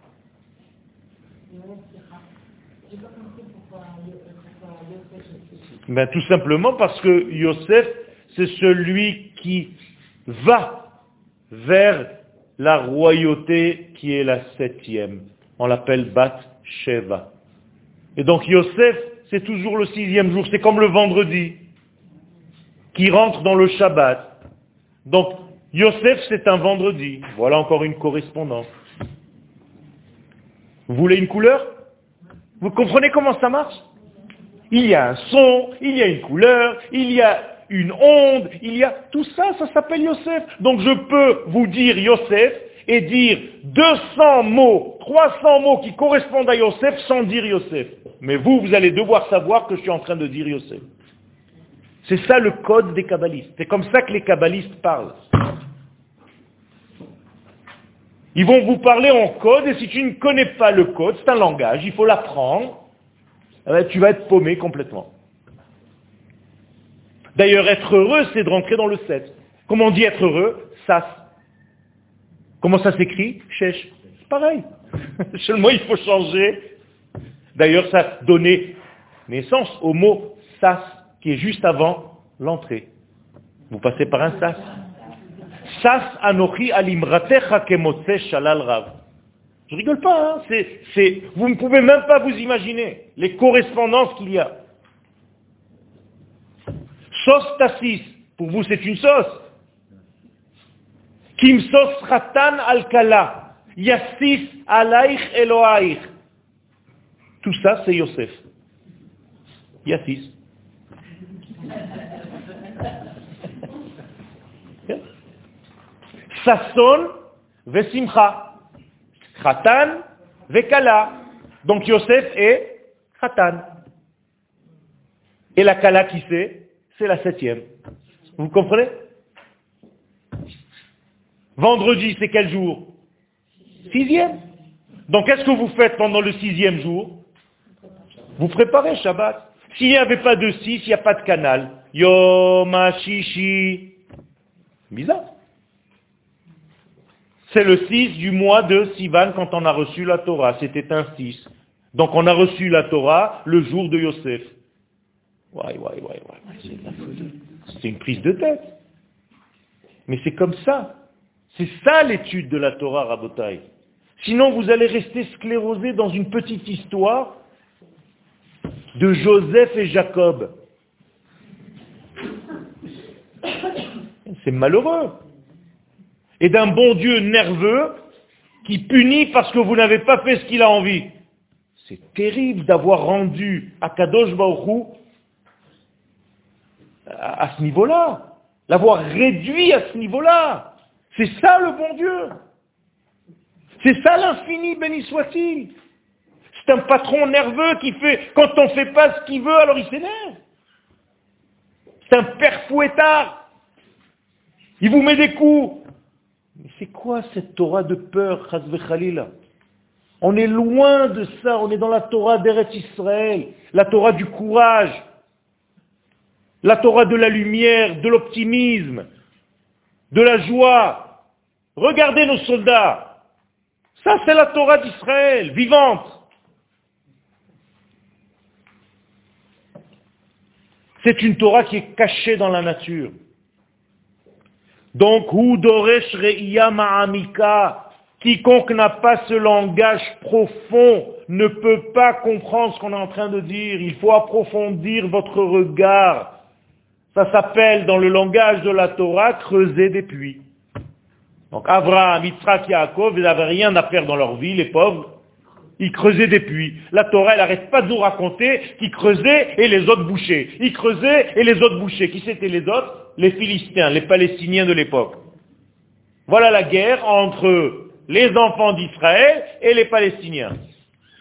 Ben, tout simplement parce que Yosef c'est celui qui va vers la royauté qui est la septième. On l'appelle Bat Sheva. Et donc Yosef, c'est toujours le sixième jour, c'est comme le vendredi, qui rentre dans le Shabbat. Donc Yosef, c'est un vendredi. Voilà encore une correspondance. Vous voulez une couleur? Vous comprenez comment ça marche? Il y a un son, il y a une couleur, il y a une onde, il y a tout ça, ça s'appelle Yosef. Donc je peux vous dire Yosef et dire 200 mots, 300 mots qui correspondent à Yosef sans dire Yosef. Mais vous, vous allez devoir savoir que je suis en train de dire Yosef. C'est ça le code des kabbalistes. C'est comme ça que les kabbalistes parlent. Ils vont vous parler en code et si tu ne connais pas le code, c'est un langage, il faut l'apprendre, eh ben, tu vas être paumé complètement. D'ailleurs, être heureux, c'est de rentrer dans le 7. Comment on dit être heureux Sas. Comment ça s'écrit? Chèche. Pareil. [laughs] Seulement, il faut changer. D'ailleurs, ça donnait naissance au mot sas, qui est juste avant l'entrée. Vous passez par un sas. Sas anochi alimratecha kemotse shalal rav. Je rigole pas, hein c'est, vous ne pouvez même pas vous imaginer les correspondances qu'il y a. Sauce tassis, pour vous c'est une sauce. Kim sos ratan al-kala. Yassis alaich eloaich. Tout ça, c'est Yosef. Yassis. [laughs] Sasson vesimcha. Khatan vekala. Donc Yosef est Khatan. Et la kala qui c'est? C'est la septième. Vous comprenez? Vendredi, c'est quel jour? Sixième. Donc qu'est-ce que vous faites pendant le sixième jour? Vous préparez Shabbat. S'il n'y avait pas de 6, il n'y a pas de canal. Yom Shishi. Bizarre. C'est le 6 du mois de Sivan quand on a reçu la Torah. C'était un 6. Donc on a reçu la Torah le jour de Yosef. Ouais, ouais, ouais, ouais, c'est une prise de tête. Mais c'est comme ça. C'est ça l'étude de la Torah, Rabotai. Sinon, vous allez rester sclérosé dans une petite histoire de Joseph et Jacob. C'est malheureux. Et d'un bon Dieu nerveux qui punit parce que vous n'avez pas fait ce qu'il a envie. C'est terrible d'avoir rendu à Kadosh Baruch à ce niveau-là. L'avoir réduit à ce niveau-là. C'est ça le bon Dieu. C'est ça l'infini, béni soit-il. C'est un patron nerveux qui fait, quand on ne fait pas ce qu'il veut, alors il s'énerve. C'est un père fouettard. Il vous met des coups. Mais c'est quoi cette Torah de peur, Khalila On est loin de ça, on est dans la Torah d'Eretz Israël, la Torah du courage, la Torah de la lumière, de l'optimisme, de la joie. Regardez nos soldats. Ça, c'est la Torah d'Israël, vivante. C'est une Torah qui est cachée dans la nature. Donc, Doresh Re'iya Ma'amika, quiconque n'a pas ce langage profond ne peut pas comprendre ce qu'on est en train de dire. Il faut approfondir votre regard. Ça s'appelle dans le langage de la Torah creuser des puits. Donc Abraham, Yitzhak, Yaakov, ils n'avaient rien à faire dans leur vie, les pauvres. Ils creusaient des puits. La Torah, elle n'arrête pas de nous raconter qu'ils creusaient et les autres bouchaient. Ils creusaient et les autres bouchaient. Qui c'étaient les autres? Les Philistins, les Palestiniens de l'époque. Voilà la guerre entre les enfants d'Israël et les Palestiniens.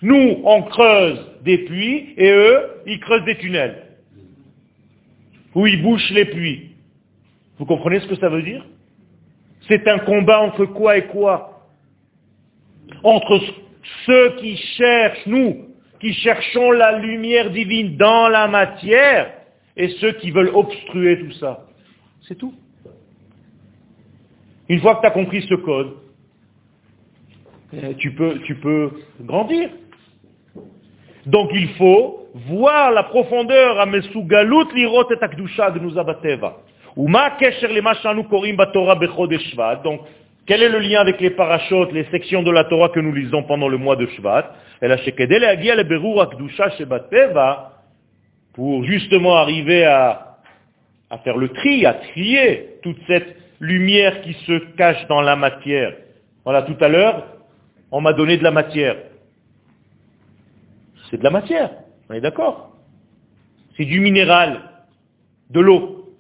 Nous, on creuse des puits et eux, ils creusent des tunnels où il bouche les puits. Vous comprenez ce que ça veut dire? C'est un combat entre quoi et quoi? Entre ceux qui cherchent, nous, qui cherchons la lumière divine dans la matière, et ceux qui veulent obstruer tout ça. C'est tout. Une fois que tu as compris ce code, eh, tu peux, tu peux grandir. Donc il faut voir la profondeur lema shanu korim batora bechodesh Shvat. Donc, quel est le lien avec les parachutes, les sections de la Torah que nous lisons pendant le mois de Shvat? Et shekedele agia le berur akdusha shebateva, pour justement arriver à faire le tri, à trier toute cette lumière qui se cache dans la matière. Voilà, tout à l'heure, on m'a donné de la matière. C'est de la matière, on est d'accord C'est du minéral, de l'eau.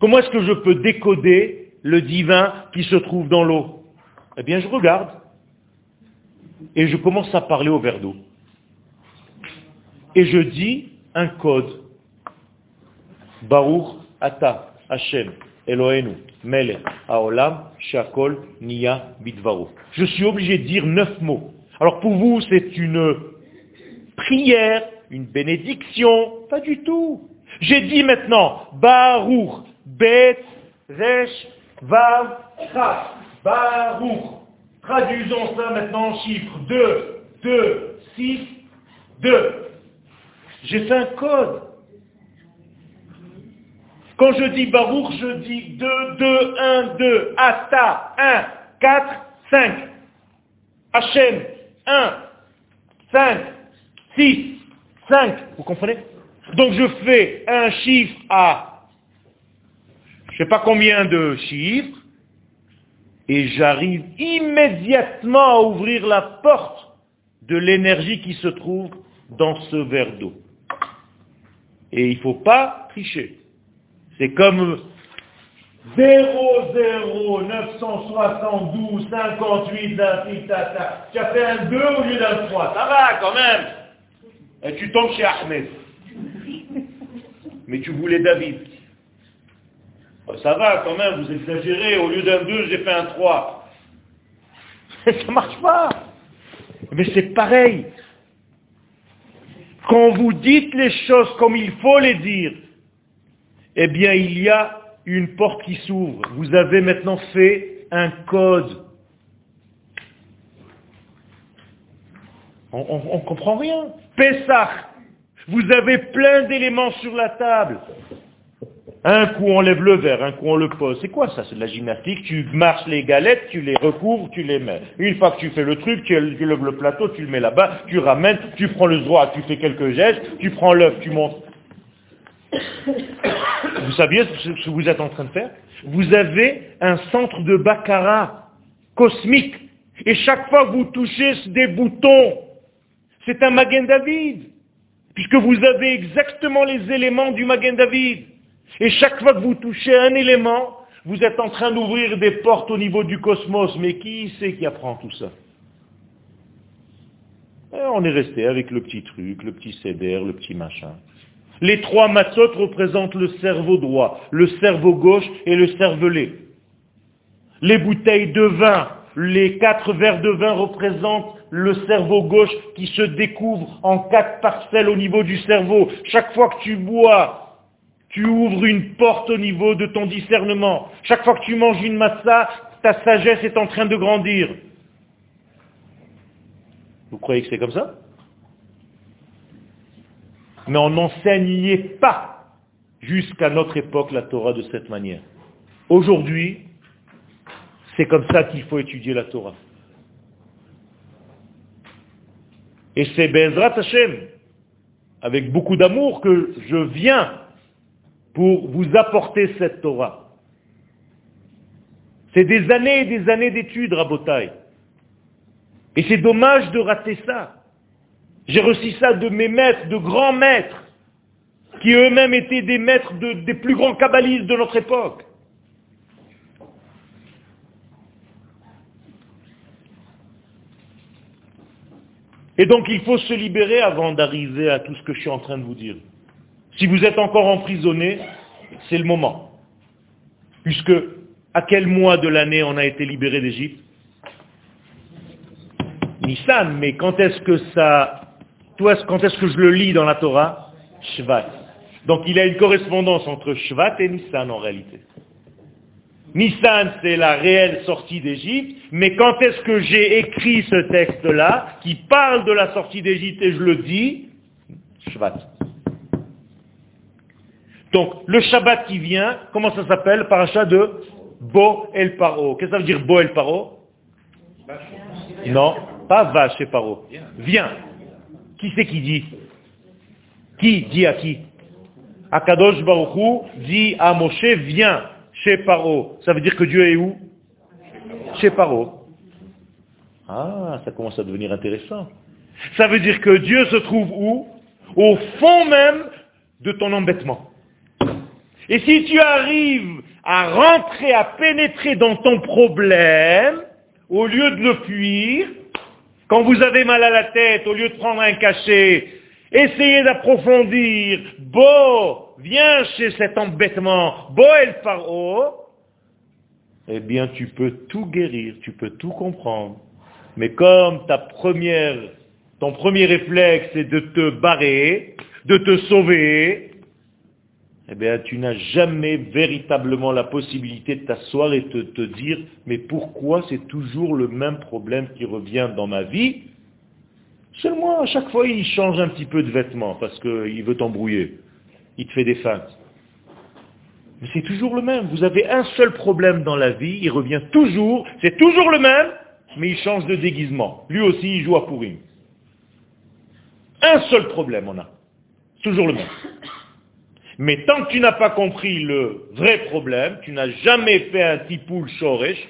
Comment est-ce que je peux décoder le divin qui se trouve dans l'eau? Eh bien, je regarde et je commence à parler au verre d'eau. Et je dis un code. Baruch Ata Hashem Mele Haolam Shakol Nia. Je suis obligé de dire neuf mots. Alors pour vous, c'est une prière, une bénédiction, pas du tout. J'ai dit maintenant, Baruch, Bet, Resh, Vav, Chaf, Baruch. Traduisons ça maintenant en chiffres. 2, 2, 6, 2. J'ai fait un code. Quand je dis Baruch, je dis 2, 2, 1, 2. Ata, 1, 4, 5. Hachem, 1, 5, 6, 5, vous comprenez? Donc je fais un chiffre à je ne sais pas combien de chiffres, et j'arrive immédiatement à ouvrir la porte de l'énergie qui se trouve dans ce verre d'eau. Et il ne faut pas tricher. C'est comme 0, 0, 972, 58, 28, Tu as fait un 2 au lieu d'un 3. Ça va quand même. Et tu tombes chez Ahmed. Mais tu voulais David. Oh, ça va quand même, vous exagérez, au lieu d'un 2, j'ai fait un 3. [laughs] Ça marche pas. Mais c'est pareil. quand vous dites les choses comme il faut les dire, eh bien il y a une porte qui s'ouvre. Vous avez maintenant fait un code. On ne comprend rien. Pessah, vous avez plein d'éléments sur la table. Un coup on lève le verre, un coup on le pose. C'est quoi ça? C'est de la gymnastique? Tu marches les galettes, tu les recouvres, tu les mets. Une fois que tu fais le truc, tu lèves le plateau, tu le mets là-bas, tu ramènes, tu prends le droit, tu fais quelques gestes, tu prends l'œuf, tu montes. [coughs] Vous saviez ce que vous êtes en train de faire? Vous avez un centre de baccarat cosmique. Et chaque fois que vous touchez des boutons, c'est un Magen David. Puisque vous avez exactement les éléments du Magen David. Et chaque fois que vous touchez un élément, vous êtes en train d'ouvrir des portes au niveau du cosmos. Mais qui c'est qui apprend tout ça? Eh, On est resté avec le petit truc, le petit céder, le petit machin. Les trois matzot représentent le cerveau droit, le cerveau gauche et le cervelet. Les bouteilles de vin, les quatre verres de vin représentent le cerveau gauche qui se découvre en quatre parcelles au niveau du cerveau. Chaque fois que tu bois, tu ouvres une porte au niveau de ton discernement. Chaque fois que tu manges une massa, ta sagesse est en train de grandir. Vous croyez que c'est comme ça? Mais on n'enseignait pas jusqu'à notre époque la Torah de cette manière. Aujourd'hui, c'est comme ça qu'il faut étudier la Torah. Et c'est Bezrat Hashem, avec beaucoup d'amour, que je viens pour vous apporter cette Torah. C'est des années et des années d'études, Rabotai. Et c'est dommage de rater ça. J'ai reçu ça de mes maîtres, de grands maîtres, qui eux-mêmes étaient des maîtres des plus grands kabbalistes de notre époque. Et donc il faut se libérer avant d'arriver à tout ce que je suis en train de vous dire. Si vous êtes encore emprisonné, c'est le moment. Puisque à quel mois de l'année on a été libéré d'Égypte? Nissan, mais quand est-ce que ça quand est-ce que je le lis dans la Torah? Shvat. Donc il y a une correspondance entre Shvat et Nissan en réalité. Nissan, c'est la réelle sortie d'Égypte, mais quand est-ce que j'ai écrit ce texte-là, qui parle de la sortie d'Égypte et je le dis Shvat. Donc, le Shabbat qui vient, comment ça s'appelle? Paracha de Bo El Paro. Qu'est-ce que ça veut dire Bo El Paro? Non, pas va chez Paro. Viens. Qui c'est qui dit? Qui dit à qui? Akadosh Baruchou dit à Moshe, viens chez Paro. Ça veut dire que Dieu est où? Chez Paro. Ah, ça commence à devenir intéressant. Ça veut dire que Dieu se trouve où? Au fond même de ton embêtement. Et si tu arrives à rentrer, à pénétrer dans ton problème, au lieu de le fuir, quand vous avez mal à la tête, au lieu de prendre un cachet, essayez d'approfondir. Beau, viens chez cet embêtement. Beau el paro. Eh bien, tu peux tout guérir, tu peux tout comprendre. Mais comme ta première, ton premier réflexe est de te barrer, de te sauver, eh bien, tu n'as jamais véritablement la possibilité de t'asseoir et de te dire, mais pourquoi c'est toujours le même problème qui revient dans ma vie? Seulement, à chaque fois, il change un petit peu de vêtements parce qu'il veut t'embrouiller. Il te fait des feintes. Mais c'est toujours le même. Vous avez un seul problème dans la vie, il revient toujours, c'est toujours le même, mais il change de déguisement. Lui aussi, il joue à pourri. Un seul problème on a. Toujours le même. Mais tant que tu n'as pas compris le vrai problème, tu n'as jamais fait un tipoul shoresh,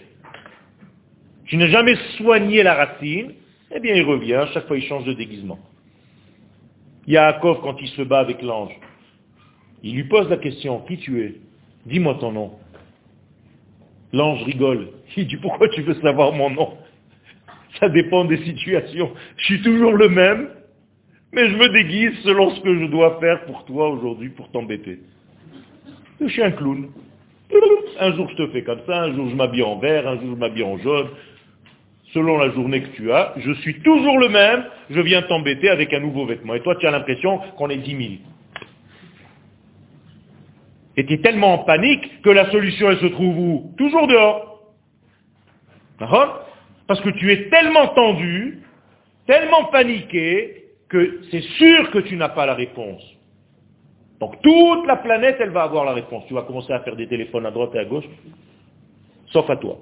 tu n'as jamais soigné la racine, eh bien il revient, chaque fois il change de déguisement. Yaakov, quand il se bat avec l'ange, il lui pose la question, qui tu es? Dis-moi ton nom. L'ange rigole. Il dit, pourquoi tu veux savoir mon nom? Ça dépend des situations. Je suis toujours le même, mais je me déguise selon ce que je dois faire pour toi aujourd'hui, pour t'embêter. Je suis un clown. Un jour je te fais comme ça, un jour je m'habille en vert, un jour je m'habille en jaune. Selon la journée que tu as, je suis toujours le même, je viens t'embêter avec un nouveau vêtement. Et toi tu as l'impression qu'on est 10 000 était tellement en panique que la solution, elle se trouve où? Toujours dehors. D'accord? Parce que tu es tellement tendu, tellement paniqué, que c'est sûr que tu n'as pas la réponse. Donc toute la planète, elle va avoir la réponse. Tu vas commencer à faire des téléphones à droite et à gauche, sauf à toi.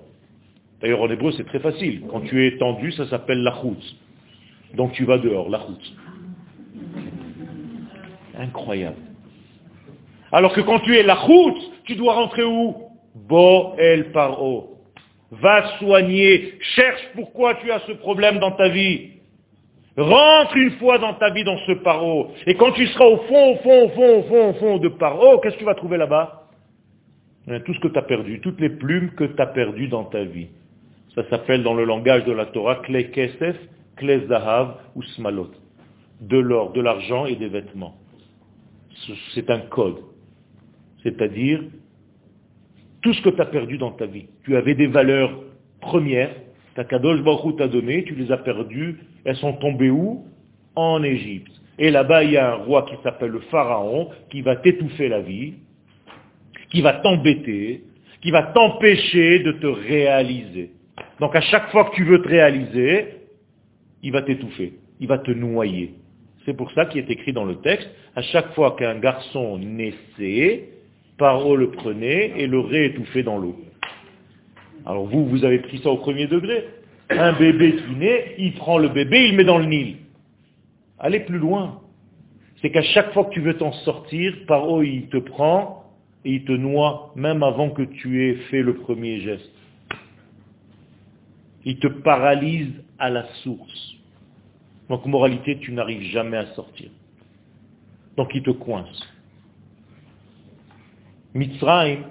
D'ailleurs, en hébreu, c'est très facile. Quand tu es tendu, ça s'appelle la route. Donc tu vas dehors, la route. Incroyable. Alors que quand tu es la route, tu dois rentrer où? Bo el paro. Va soigner, cherche pourquoi tu as ce problème dans ta vie. Rentre une fois dans ta vie dans ce paro. Et quand tu seras au fond, au fond, au fond, au fond, au fond de paro, qu'est-ce que tu vas trouver là-bas? Tout ce que tu as perdu, toutes les plumes que tu as perdues dans ta vie. Ça s'appelle dans le langage de la Torah Kle Kesef, Kle Zahav ou Smalot. De l'or, de l'argent et des vêtements. C'est un code. C'est-à-dire, tout ce que tu as perdu dans ta vie. Tu avais des valeurs premières, ta Kadosh Baruch t'a donné, tu les as perdues, elles sont tombées où? En Égypte. Et là-bas, il y a un roi qui s'appelle le Pharaon, qui va t'étouffer la vie, qui va t'embêter, qui va t'empêcher de te réaliser. Donc à chaque fois que tu veux te réaliser, il va t'étouffer, il va te noyer. C'est pour ça qu'il est écrit dans le texte, à chaque fois qu'un garçon naissait, Paro le prenait et le réétouffait dans l'eau. Alors vous, vous avez pris ça au premier degré. Un bébé qui naît, il prend le bébé, il le met dans le Nil. Allez plus loin. C'est qu'à chaque fois que tu veux t'en sortir, Paro il te prend et il te noie même avant que tu aies fait le premier geste il te paralyse à la source. Donc moralité, tu n'arrives jamais à sortir. Donc il te coince. Mitzrayim,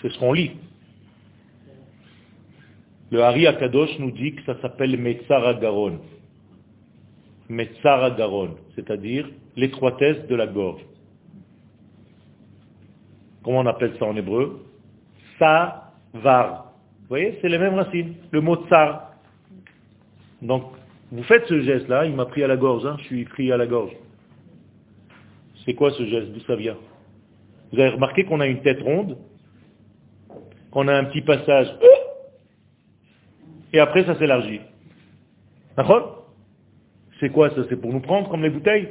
c'est ce qu'on lit. Le Hari Akadosh nous dit que ça s'appelle Metzar Agaron. Metzar Agaron, c'est-à-dire l'étroitesse de la gorge. Comment on appelle ça en hébreu? Savar voyez, c'est les mêmes racines. Le mot tsar. Donc, vous faites ce geste-là, il m'a pris à la gorge, hein, je suis pris à la gorge. C'est quoi ce geste D'où ça vient? Vous avez remarqué qu'on a une tête ronde, qu'on a un petit passage, et après ça s'élargit. C'est quoi ça? C'est pour nous prendre comme les bouteilles?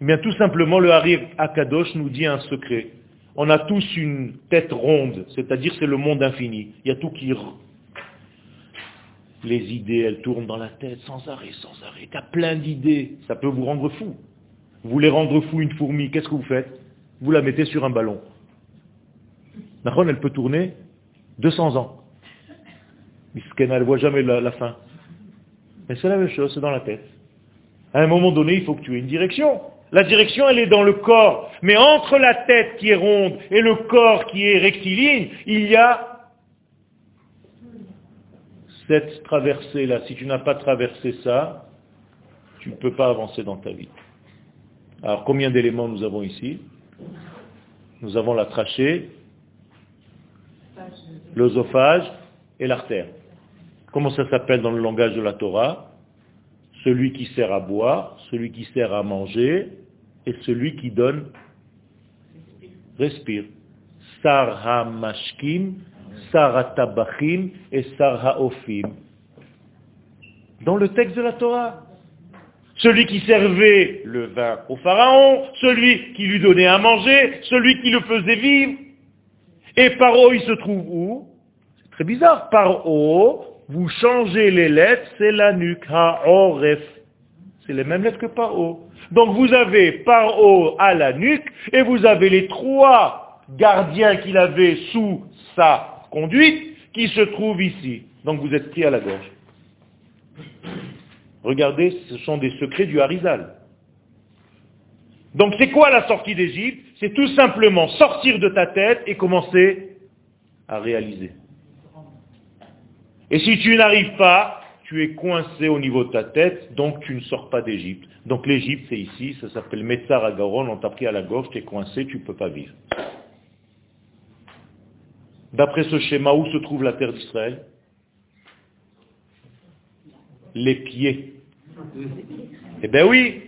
Eh bien, tout simplement, le Harir Akadosh nous dit un secret on a tous une tête ronde, c'est-à-dire c'est le monde infini. Il y a tout qui... Les idées, elles tournent dans la tête sans arrêt, sans arrêt. Tu as plein d'idées, ça peut vous rendre fou. Vous voulez rendre fou une fourmi, qu'est-ce que vous faites? Vous la mettez sur un ballon. Nahon, elle peut tourner 200 ans. elle ne voit jamais la fin. Mais c'est la même chose, c'est dans la tête. À un moment donné, il faut que tu aies une direction. La direction, elle est dans le corps. Mais entre la tête qui est ronde et le corps qui est rectiligne, il y a cette traversée-là. Si tu n'as pas traversé ça, tu ne peux pas avancer dans ta vie. Alors combien d'éléments nous avons ici Nous avons la trachée, l'osophage et l'artère. Comment ça s'appelle dans le langage de la Torah? Celui qui sert à boire, celui qui sert à manger et celui qui donne respire. Sar ha-mashkim, sar ha-tabachim et sar. Dans le texte de la Torah. Celui qui servait le vin au pharaon, celui qui lui donnait à manger, celui qui le faisait vivre. Et Paro, il se trouve où? C'est très bizarre. Paro, vous changez les lettres, c'est la nuque, ha-oref. C'est les mêmes lettres que Paro. Donc vous avez par haut à la nuque et vous avez les trois gardiens qu'il avait sous sa conduite qui se trouvent ici. Donc vous êtes pris à la gorge? Regardez, ce sont des secrets du Harizal. Donc c'est quoi la sortie d'Égypte? C'est tout simplement sortir de ta tête et commencer à réaliser. Et si tu n'arrives pas, tu es coincé au niveau de ta tête, donc tu ne sors pas d'Égypte. Donc l'Égypte, c'est ici, ça s'appelle Metzar Agaron, on t'a pris à la gorge, tu es coincé, tu ne peux pas vivre. D'après ce schéma, où se trouve la terre d'Israël? Les pieds. Eh bien oui,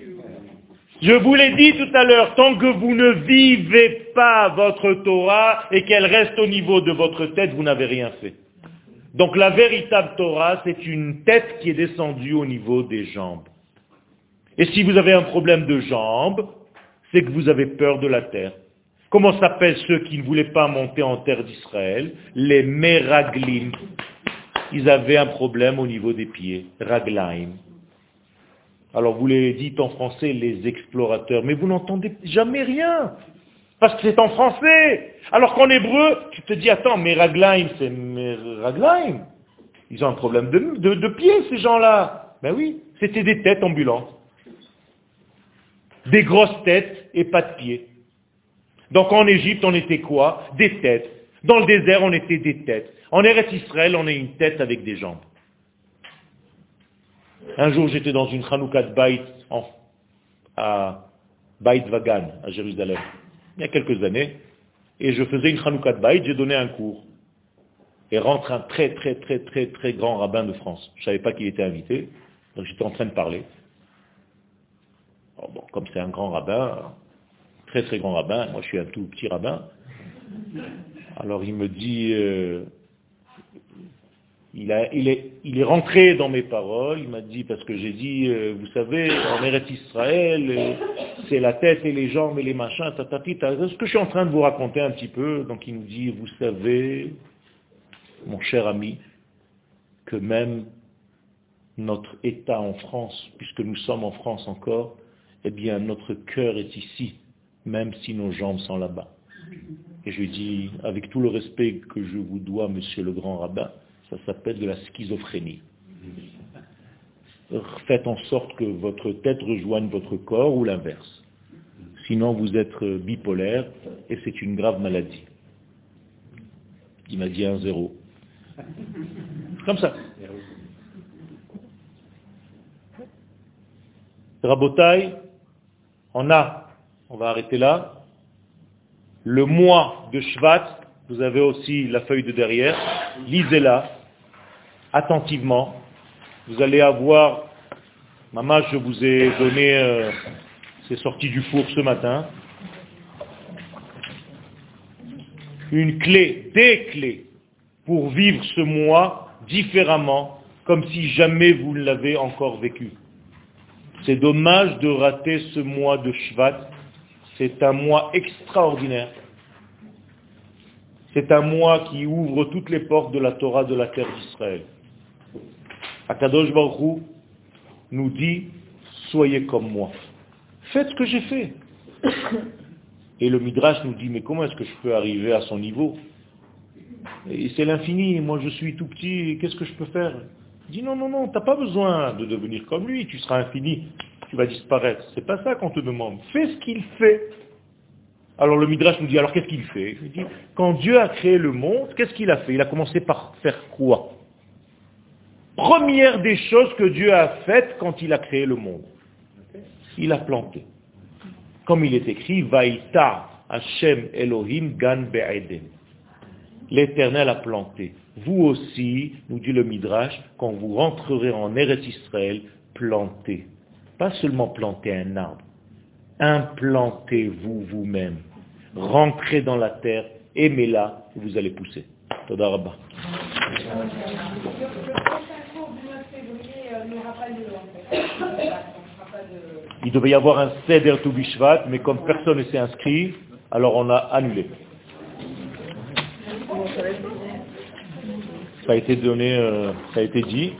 je vous l'ai dit tout à l'heure, tant que vous ne vivez pas votre Torah et qu'elle reste au niveau de votre tête, vous n'avez rien fait. Donc la véritable Torah, c'est une tête qui est descendue au niveau des jambes. Et si vous avez un problème de jambes, c'est que vous avez peur de la terre. Comment s'appellent ceux qui ne voulaient pas monter en terre d'Israël? Les Meraglim. Ils avaient un problème au niveau des pieds. Raglaim. Alors vous les dites en français, les explorateurs, mais vous n'entendez jamais rien. Parce que c'est en français. Alors qu'en hébreu, tu te dis, attends, mais raglaim, c'est raglaim. Ils ont un problème de, de pieds, ces gens-là. Ben oui, c'était des têtes ambulantes. Des grosses têtes et pas de pieds. Donc en Égypte, on était quoi? Des têtes. Dans le désert, on était des têtes. En Eretz Israël, on est une tête avec des jambes. Un jour, j'étais dans une Hanouka de Beit à Beit Vagan, à Jérusalem, il y a quelques années, et je faisais une Hanouka de Beit, j'ai donné un cours. Et rentre un très très très très très grand rabbin de France. Je ne savais pas qu'il était invité, donc j'étais en train de parler. bon, comme c'est un grand rabbin, très très grand rabbin, moi je suis un tout petit rabbin, alors il me dit, euh, il, est, rentré dans mes paroles, il m'a dit, parce que j'ai dit, euh, vous savez, en Eretz Israël, euh, c'est la tête et les jambes et les machins, tatati, ce que je suis en train de vous raconter un petit peu. Donc il me dit, vous savez, mon cher ami, que même notre État en France, puisque nous sommes en France encore, eh bien notre cœur est ici, même si nos jambes sont là-bas. Et je lui dis, avec tout le respect que je vous dois, monsieur le grand rabbin, ça s'appelle de la schizophrénie. Faites en sorte que votre tête rejoigne votre corps ou l'inverse. Sinon, vous êtes bipolaire et c'est une grave maladie. Il m'a dit un zéro. Comme ça. Rabotaille, on a, on va arrêter là, le mois de Shvat, vous avez aussi la feuille de derrière, lisez-la, attentivement. Vous allez avoir, maman, je vous ai donné, euh, c'est sorti du four ce matin, une clé, des clés, pour vivre ce mois différemment, comme si jamais vous ne l'avez encore vécu. C'est dommage de rater ce mois de Shvat. C'est un mois extraordinaire. C'est un mois qui ouvre toutes les portes de la Torah de la terre d'Israël. Akadosh Baruch nous dit, soyez comme moi. Faites ce que j'ai fait. [coughs] Et le Midrash nous dit, mais comment est-ce que je peux arriver à son niveau? C'est l'infini, moi je suis tout petit, qu'est-ce que je peux faire? Il dit, non, non, non, tu n'as pas besoin de devenir comme lui, tu seras infini, tu vas disparaître. C'est pas ça qu'on te demande. Fais ce qu'il fait. Alors le Midrash nous dit, alors qu'est-ce qu'il fait? Il dit, quand Dieu a créé le monde, qu'est-ce qu'il a fait? Il a commencé par faire quoi? Première des choses que Dieu a faites quand il a créé le monde. Il a planté. Comme il est écrit, Vaïta Hashem Elohim Gan Be'eden. L'Éternel a planté. Vous aussi, nous dit le Midrash, quand vous rentrerez en Eretz Israël, plantez. Pas seulement planter un arbre. Implantez-vous vous-même. Rentrez dans la terre, aimez-la, vous allez pousser. Todarabah. Il devait y avoir un Seder Toubishvat, mais comme personne ne s'est inscrit, alors on a annulé. Ça a été donné, euh, ça a été dit.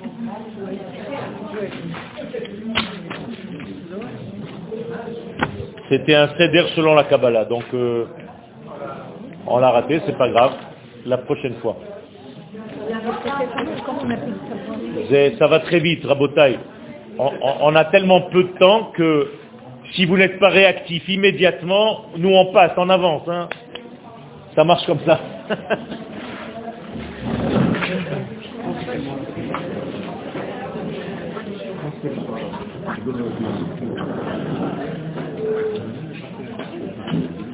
C'était un Seder selon la Kabbalah, donc euh, on l'a raté, c'est pas grave, la prochaine fois. Ça va très vite, Rabotaille on, a tellement peu de temps que si vous n'êtes pas réactif immédiatement, nous on passe, en avance. Hein. Ça marche comme ça. [laughs]